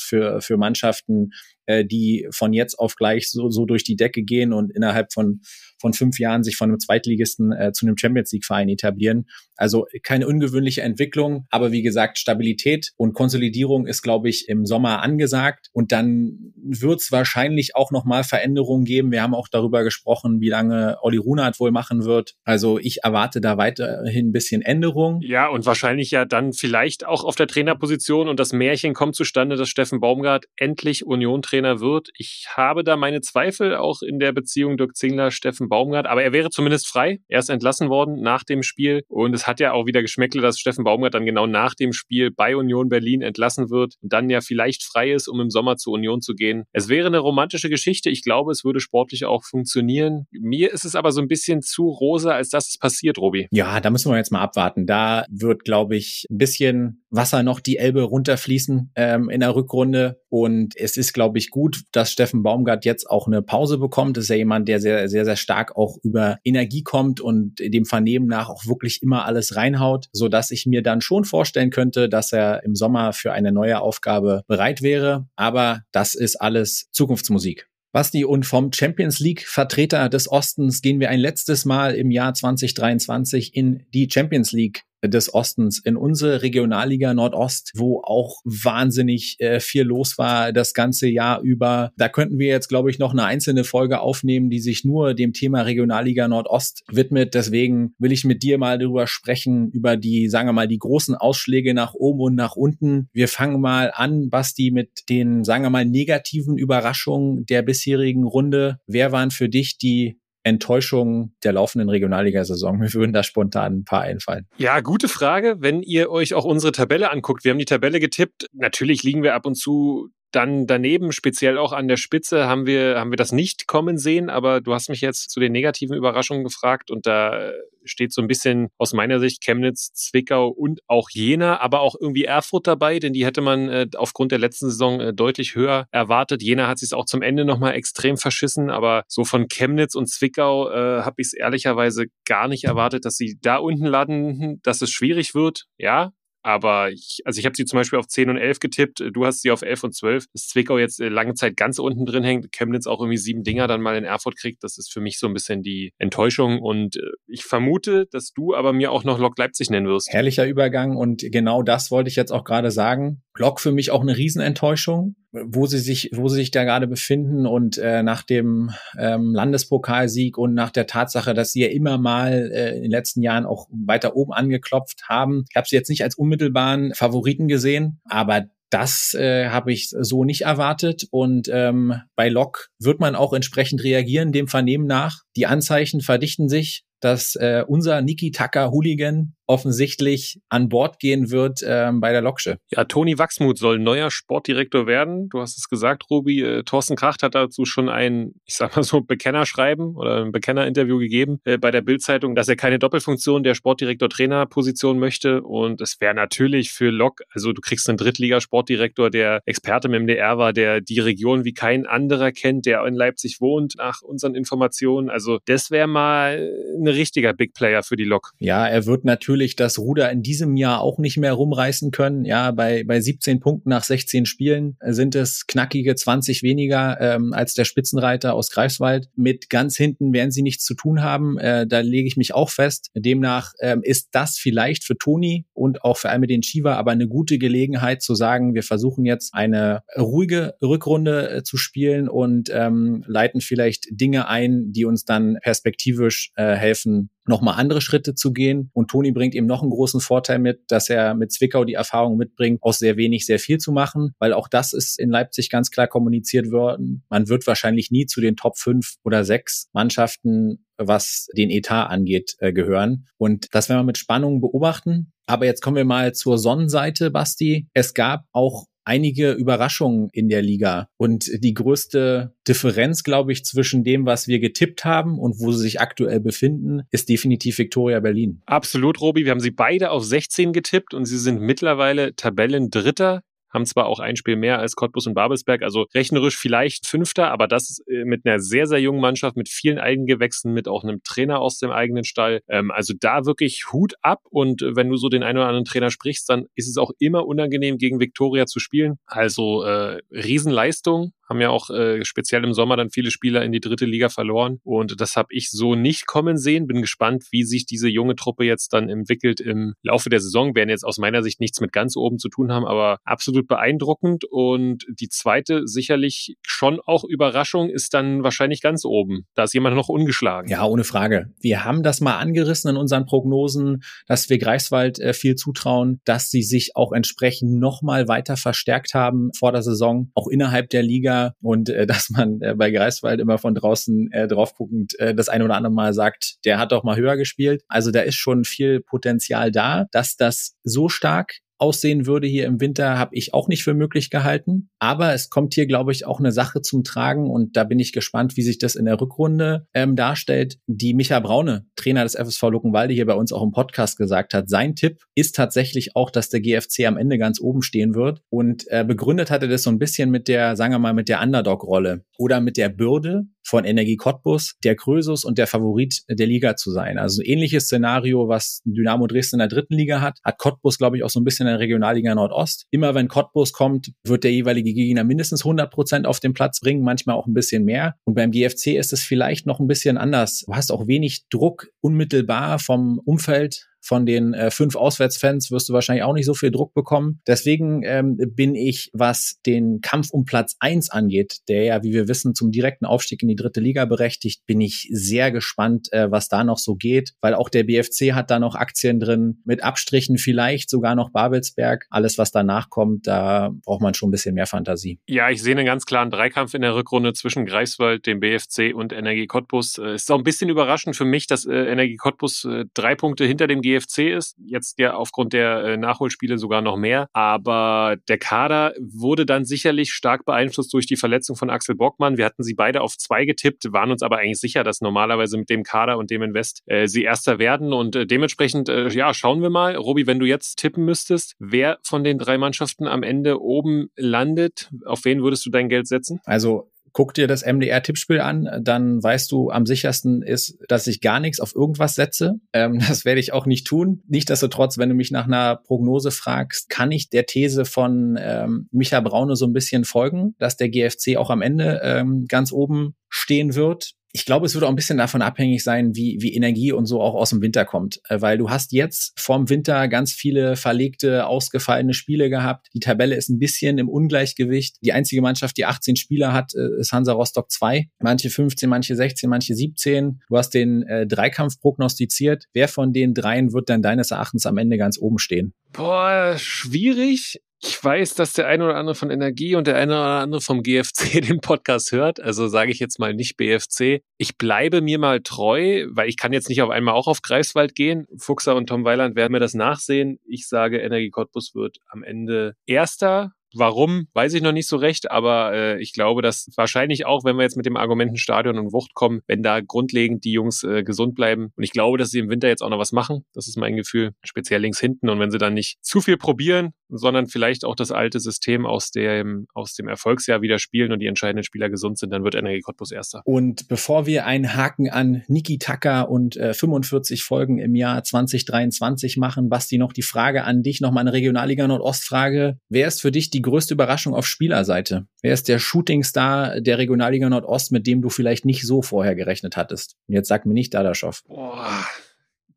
D: für, für Mannschaften, äh, die von jetzt auf gleich so, so durch die Decke gehen und innerhalb von, von fünf Jahren sich von einem Zweitligisten äh, zu einem Champions League Verein etablieren. Also keine ungewöhnliche Entwicklung, aber wie gesagt, Stabilität und Konsolidierung ist, glaube ich, im Sommer angesagt und dann wird es wahrscheinlich auch nochmal Veränderungen geben. Wir haben auch darüber gesprochen, wie lange Olli Runert wohl machen wird. Also ich erwarte da weiterhin ein bisschen Änderung.
E: Ja, und wahrscheinlich ja dann vielleicht auch auf der Trainerposition und das Märchen kommt zustande, dass Steffen Baumgart endlich Union-Trainer wird. Ich habe da meine Zweifel auch in der Beziehung Dirk Zingler, Steffen Baumgart, aber er wäre zumindest frei. Er ist entlassen worden nach dem Spiel und es hat ja auch wieder Geschmäckle, dass Steffen Baumgart dann genau nach dem Spiel bei Union Berlin entlassen wird und dann ja vielleicht frei ist, um im Sommer zur Union zu gehen. Es wäre eine romantische Geschichte. Ich glaube, es würde sportlich auch funktionieren. Mir ist es aber so ein bisschen zu rosa, als dass es passiert, Robi.
D: Ja, da müssen wir jetzt mal abwarten. Da wird, glaube ich, ein bisschen Wasser noch die Elbe runterfließen ähm, in der Rückrunde. Und es ist, glaube ich, gut, dass Steffen Baumgart jetzt auch eine Pause bekommt. Das ist ja jemand, der sehr, sehr, sehr stark auch über Energie kommt und dem Vernehmen nach auch wirklich immer alles reinhaut, so dass ich mir dann schon vorstellen könnte, dass er im Sommer für eine neue Aufgabe bereit wäre. Aber das ist alles Zukunftsmusik. Basti, und vom Champions League Vertreter des Ostens gehen wir ein letztes Mal im Jahr 2023 in die Champions League des Ostens in unsere Regionalliga Nordost, wo auch wahnsinnig äh, viel los war das ganze Jahr über. Da könnten wir jetzt, glaube ich, noch eine einzelne Folge aufnehmen, die sich nur dem Thema Regionalliga Nordost widmet. Deswegen will ich mit dir mal darüber sprechen, über die, sagen wir mal, die großen Ausschläge nach oben und nach unten. Wir fangen mal an, Basti, mit den, sagen wir mal, negativen Überraschungen der bisherigen Runde. Wer waren für dich die Enttäuschung der laufenden Regionalliga-Saison? Mir würden da spontan ein paar einfallen.
E: Ja, gute Frage. Wenn ihr euch auch unsere Tabelle anguckt, wir haben die Tabelle getippt. Natürlich liegen wir ab und zu dann daneben, speziell auch an der Spitze, haben wir, haben wir das nicht kommen sehen, aber du hast mich jetzt zu den negativen Überraschungen gefragt und da steht so ein bisschen aus meiner Sicht Chemnitz, Zwickau und auch Jena, aber auch irgendwie Erfurt dabei, denn die hätte man äh, aufgrund der letzten Saison äh, deutlich höher erwartet. Jena hat sich auch zum Ende nochmal extrem verschissen, aber so von Chemnitz und Zwickau äh, habe ich es ehrlicherweise gar nicht erwartet, dass sie da unten landen, dass es schwierig wird. Ja, aber ich, also ich habe sie zum Beispiel auf 10 und 11 getippt. Du hast sie auf 11 und 12. Dass Zwickau jetzt äh, lange Zeit ganz unten drin hängt, Chemnitz auch irgendwie sieben Dinger dann mal in Erfurt kriegt, das ist für mich so ein bisschen die Enttäuschung. Und äh, ich vermute, dass du aber mir auch noch Lok Leipzig nennen wirst.
D: Herrlicher Übergang und genau das wollte ich jetzt auch gerade sagen. Lok für mich auch eine Riesenenttäuschung wo sie sich, wo sie sich da gerade befinden und äh, nach dem ähm, Landespokalsieg und nach der Tatsache, dass sie ja immer mal äh, in den letzten Jahren auch weiter oben angeklopft haben. Ich habe sie jetzt nicht als unmittelbaren Favoriten gesehen, aber das äh, habe ich so nicht erwartet. Und ähm, bei Lok wird man auch entsprechend reagieren, dem Vernehmen nach. Die Anzeichen verdichten sich, dass äh, unser Niki Tucker Hooligan offensichtlich an Bord gehen wird ähm, bei der Loksche.
E: Ja, Toni Wachsmuth soll neuer Sportdirektor werden. Du hast es gesagt, Ruby. Äh, Thorsten Kracht hat dazu schon ein, ich sag mal so, Bekennerschreiben oder ein Bekennerinterview gegeben äh, bei der Bildzeitung, dass er keine Doppelfunktion der Sportdirektor-Trainer-Position möchte. Und es wäre natürlich für Lok, also du kriegst einen Drittliga-Sportdirektor, der Experte im MDR war, der die Region wie kein anderer kennt, der in Leipzig wohnt, nach unseren Informationen. Also das wäre mal ein richtiger Big Player für die Lok.
D: Ja, er wird natürlich das Ruder in diesem Jahr auch nicht mehr rumreißen können. Ja, bei, bei 17 Punkten nach 16 Spielen sind es knackige 20 weniger ähm, als der Spitzenreiter aus Greifswald. Mit ganz hinten werden sie nichts zu tun haben. Äh, da lege ich mich auch fest. Demnach ähm, ist das vielleicht für Toni und auch für den Chiva aber eine gute Gelegenheit zu sagen, wir versuchen jetzt eine ruhige Rückrunde äh, zu spielen und ähm, leiten vielleicht Dinge ein, die uns dann perspektivisch äh, helfen, nochmal andere Schritte zu gehen. Und Toni bringt eben noch einen großen Vorteil mit, dass er mit Zwickau die Erfahrung mitbringt, aus sehr wenig sehr viel zu machen, weil auch das ist in Leipzig ganz klar kommuniziert worden. Man wird wahrscheinlich nie zu den Top 5 oder 6 Mannschaften was den Etat angeht, äh, gehören. Und das werden wir mit Spannung beobachten. Aber jetzt kommen wir mal zur Sonnenseite, Basti. Es gab auch einige Überraschungen in der Liga. Und die größte Differenz, glaube ich, zwischen dem, was wir getippt haben und wo sie sich aktuell befinden, ist definitiv Victoria Berlin.
E: Absolut, Robi. Wir haben sie beide auf 16 getippt und sie sind mittlerweile Tabellendritter haben zwar auch ein Spiel mehr als Cottbus und Babelsberg, also rechnerisch vielleicht Fünfter, aber das äh, mit einer sehr, sehr jungen Mannschaft, mit vielen Eigengewächsen, mit auch einem Trainer aus dem eigenen Stall. Ähm, also da wirklich Hut ab und wenn du so den einen oder anderen Trainer sprichst, dann ist es auch immer unangenehm, gegen Viktoria zu spielen. Also äh, Riesenleistung haben ja auch äh, speziell im Sommer dann viele Spieler in die dritte Liga verloren. Und das habe ich so nicht kommen sehen. Bin gespannt, wie sich diese junge Truppe jetzt dann entwickelt im Laufe der Saison. Werden jetzt aus meiner Sicht nichts mit ganz oben zu tun haben, aber absolut beeindruckend. Und die zweite sicherlich schon auch Überraschung ist dann wahrscheinlich ganz oben. Da ist jemand noch ungeschlagen.
D: Ja, ohne Frage. Wir haben das mal angerissen in unseren Prognosen, dass wir Greifswald äh, viel zutrauen, dass sie sich auch entsprechend nochmal weiter verstärkt haben vor der Saison, auch innerhalb der Liga und äh, dass man äh, bei Greifswald immer von draußen äh, drauf guckend äh, das eine oder andere Mal sagt, der hat doch mal höher gespielt. Also da ist schon viel Potenzial da, dass das so stark aussehen würde hier im Winter, habe ich auch nicht für möglich gehalten. Aber es kommt hier, glaube ich, auch eine Sache zum Tragen und da bin ich gespannt, wie sich das in der Rückrunde ähm, darstellt. Die Micha Braune, Trainer des FSV Luckenwalde, hier bei uns auch im Podcast gesagt hat, sein Tipp ist tatsächlich auch, dass der GFC am Ende ganz oben stehen wird. Und äh, begründet hatte das so ein bisschen mit der, sagen wir mal, mit der Underdog-Rolle oder mit der Bürde, von Energie Cottbus der Krösus und der Favorit der Liga zu sein. Also ähnliches Szenario, was Dynamo Dresden in der dritten Liga hat, hat Cottbus, glaube ich, auch so ein bisschen in der Regionalliga Nordost. Immer wenn Cottbus kommt, wird der jeweilige Gegner mindestens 100 Prozent auf den Platz bringen, manchmal auch ein bisschen mehr. Und beim GFC ist es vielleicht noch ein bisschen anders. Du hast auch wenig Druck unmittelbar vom Umfeld von den äh, fünf Auswärtsfans wirst du wahrscheinlich auch nicht so viel Druck bekommen. Deswegen ähm, bin ich, was den Kampf um Platz eins angeht, der ja, wie wir wissen, zum direkten Aufstieg in die dritte Liga berechtigt, bin ich sehr gespannt, äh, was da noch so geht, weil auch der BFC hat da noch Aktien drin, mit Abstrichen vielleicht sogar noch Babelsberg. Alles, was danach kommt, da braucht man schon ein bisschen mehr Fantasie.
E: Ja, ich sehe einen ganz klaren Dreikampf in der Rückrunde zwischen Greifswald, dem BFC und Energie Cottbus. Äh, ist auch ein bisschen überraschend für mich, dass äh, Energie Cottbus äh, drei Punkte hinter dem GFC ist. Jetzt ja aufgrund der äh, Nachholspiele sogar noch mehr. Aber der Kader wurde dann sicherlich stark beeinflusst durch die Verletzung von Axel Bockmann. Wir hatten sie beide auf zwei getippt, waren uns aber eigentlich sicher, dass normalerweise mit dem Kader und dem Invest äh, sie Erster werden. Und äh, dementsprechend, äh, ja, schauen wir mal. Robi, wenn du jetzt tippen müsstest, wer von den drei Mannschaften am Ende oben landet, auf wen würdest du dein Geld setzen?
D: Also guck dir das MDR-Tippspiel an, dann weißt du, am sichersten ist, dass ich gar nichts auf irgendwas setze. Ähm, das werde ich auch nicht tun. Nichtsdestotrotz, wenn du mich nach einer Prognose fragst, kann ich der These von ähm, Micha Braune so ein bisschen folgen, dass der GFC auch am Ende ähm, ganz oben stehen wird ich glaube, es wird auch ein bisschen davon abhängig sein, wie, wie Energie und so auch aus dem Winter kommt. Äh, weil du hast jetzt vorm Winter ganz viele verlegte, ausgefallene Spiele gehabt. Die Tabelle ist ein bisschen im Ungleichgewicht. Die einzige Mannschaft, die 18 Spieler hat, äh, ist Hansa Rostock 2. Manche 15, manche 16, manche 17. Du hast den äh, Dreikampf prognostiziert. Wer von den dreien wird dann deines Erachtens am Ende ganz oben stehen?
E: Boah, schwierig. Ich weiß, dass der eine oder andere von Energie und der eine oder andere vom GFC den Podcast hört. Also sage ich jetzt mal nicht BFC. Ich bleibe mir mal treu, weil ich kann jetzt nicht auf einmal auch auf Greifswald gehen. Fuchser und Tom Weiland werden mir das nachsehen. Ich sage, Energie Cottbus wird am Ende Erster Warum, weiß ich noch nicht so recht, aber äh, ich glaube, dass wahrscheinlich auch, wenn wir jetzt mit dem Argumenten Stadion und Wucht kommen, wenn da grundlegend die Jungs äh, gesund bleiben. Und ich glaube, dass sie im Winter jetzt auch noch was machen. Das ist mein Gefühl, speziell links hinten. Und wenn sie dann nicht zu viel probieren, sondern vielleicht auch das alte System aus dem, aus dem Erfolgsjahr wieder spielen und die entscheidenden Spieler gesund sind, dann wird Energie Cottbus Erster.
D: Und bevor wir einen Haken an Niki Tucker und äh, 45 Folgen im Jahr 2023 machen, Basti, noch die Frage an dich, nochmal eine Regionalliga Nordost-Frage. Wer ist für dich die größte Überraschung auf Spielerseite? Wer ist der Shootingstar der Regionalliga Nordost, mit dem du vielleicht nicht so vorher gerechnet hattest? Und jetzt sag mir nicht Dadaschow.
E: Boah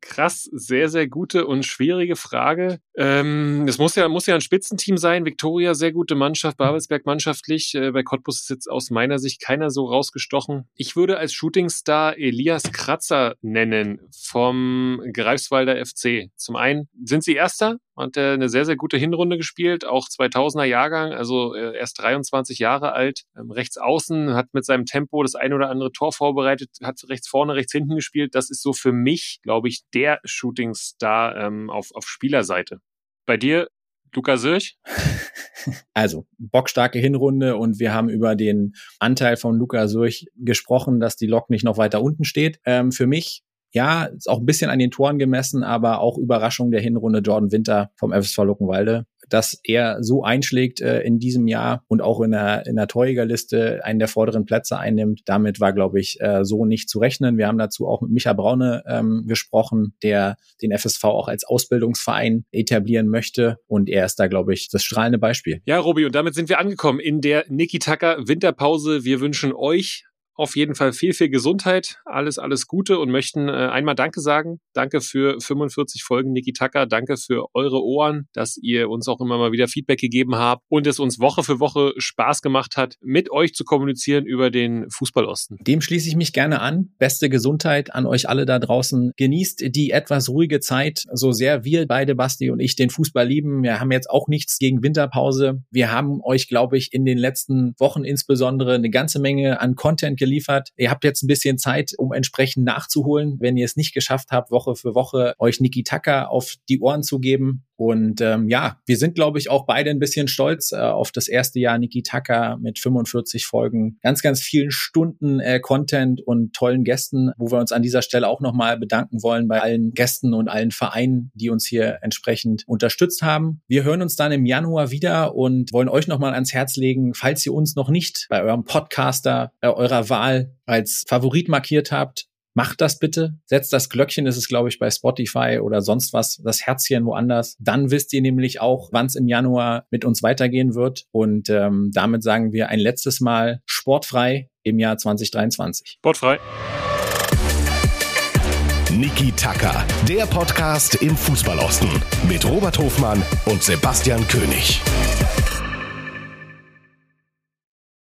E: krass, sehr, sehr gute und schwierige Frage. Ähm, es muss ja, muss ja ein Spitzenteam sein. Viktoria, sehr gute Mannschaft, Babelsberg mannschaftlich. Äh, bei Cottbus ist jetzt aus meiner Sicht keiner so rausgestochen. Ich würde als Shootingstar Elias Kratzer nennen vom Greifswalder FC. Zum einen sind sie Erster, hat er eine sehr, sehr gute Hinrunde gespielt, auch 2000er Jahrgang, also äh, erst 23 Jahre alt, ähm, rechts außen, hat mit seinem Tempo das ein oder andere Tor vorbereitet, hat rechts vorne, rechts hinten gespielt. Das ist so für mich, glaube ich, der Shootingstar ähm, auf, auf Spielerseite. Bei dir, Luca Sirch?
D: Also, bockstarke Hinrunde und wir haben über den Anteil von Luca Sirch gesprochen, dass die Lok nicht noch weiter unten steht. Ähm, für mich ja, ist auch ein bisschen an den Toren gemessen, aber auch Überraschung der Hinrunde Jordan Winter vom FSV Luckenwalde. dass er so einschlägt äh, in diesem Jahr und auch in der, in der Torjägerliste einen der vorderen Plätze einnimmt. Damit war, glaube ich, äh, so nicht zu rechnen. Wir haben dazu auch mit Micha Braune ähm, gesprochen, der den FSV auch als Ausbildungsverein etablieren möchte. Und er ist da, glaube ich, das strahlende Beispiel.
E: Ja, Robi, und damit sind wir angekommen in der Niki Tucker Winterpause. Wir wünschen euch auf jeden Fall viel, viel Gesundheit, alles, alles Gute und möchten äh, einmal Danke sagen. Danke für 45 Folgen Niki Tucker. Danke für eure Ohren, dass ihr uns auch immer mal wieder Feedback gegeben habt und es uns Woche für Woche Spaß gemacht hat, mit euch zu kommunizieren über den Fußballosten.
D: Dem schließe ich mich gerne an. Beste Gesundheit an euch alle da draußen. Genießt die etwas ruhige Zeit, so sehr wir beide, Basti und ich, den Fußball lieben. Wir haben jetzt auch nichts gegen Winterpause. Wir haben euch, glaube ich, in den letzten Wochen insbesondere eine ganze Menge an Content geliefert. Ihr habt jetzt ein bisschen Zeit, um entsprechend nachzuholen, wenn ihr es nicht geschafft habt, Woche für Woche euch Niki Tucker auf die Ohren zu geben. Und ähm, ja, wir sind, glaube ich, auch beide ein bisschen stolz äh, auf das erste Jahr Niki Tucker mit 45 Folgen, ganz, ganz vielen Stunden äh, Content und tollen Gästen, wo wir uns an dieser Stelle auch nochmal bedanken wollen bei allen Gästen und allen Vereinen, die uns hier entsprechend unterstützt haben. Wir hören uns dann im Januar wieder und wollen euch nochmal ans Herz legen, falls ihr uns noch nicht bei eurem Podcaster äh, eurer Wahl als Favorit markiert habt, Macht das bitte. Setzt das Glöckchen, ist es, glaube ich, bei Spotify oder sonst was, das Herzchen woanders. Dann wisst ihr nämlich auch, wann es im Januar mit uns weitergehen wird. Und ähm, damit sagen wir ein letztes Mal sportfrei im Jahr 2023.
E: Sportfrei.
C: Niki Tacker, der Podcast im Fußballosten mit Robert Hofmann und Sebastian König.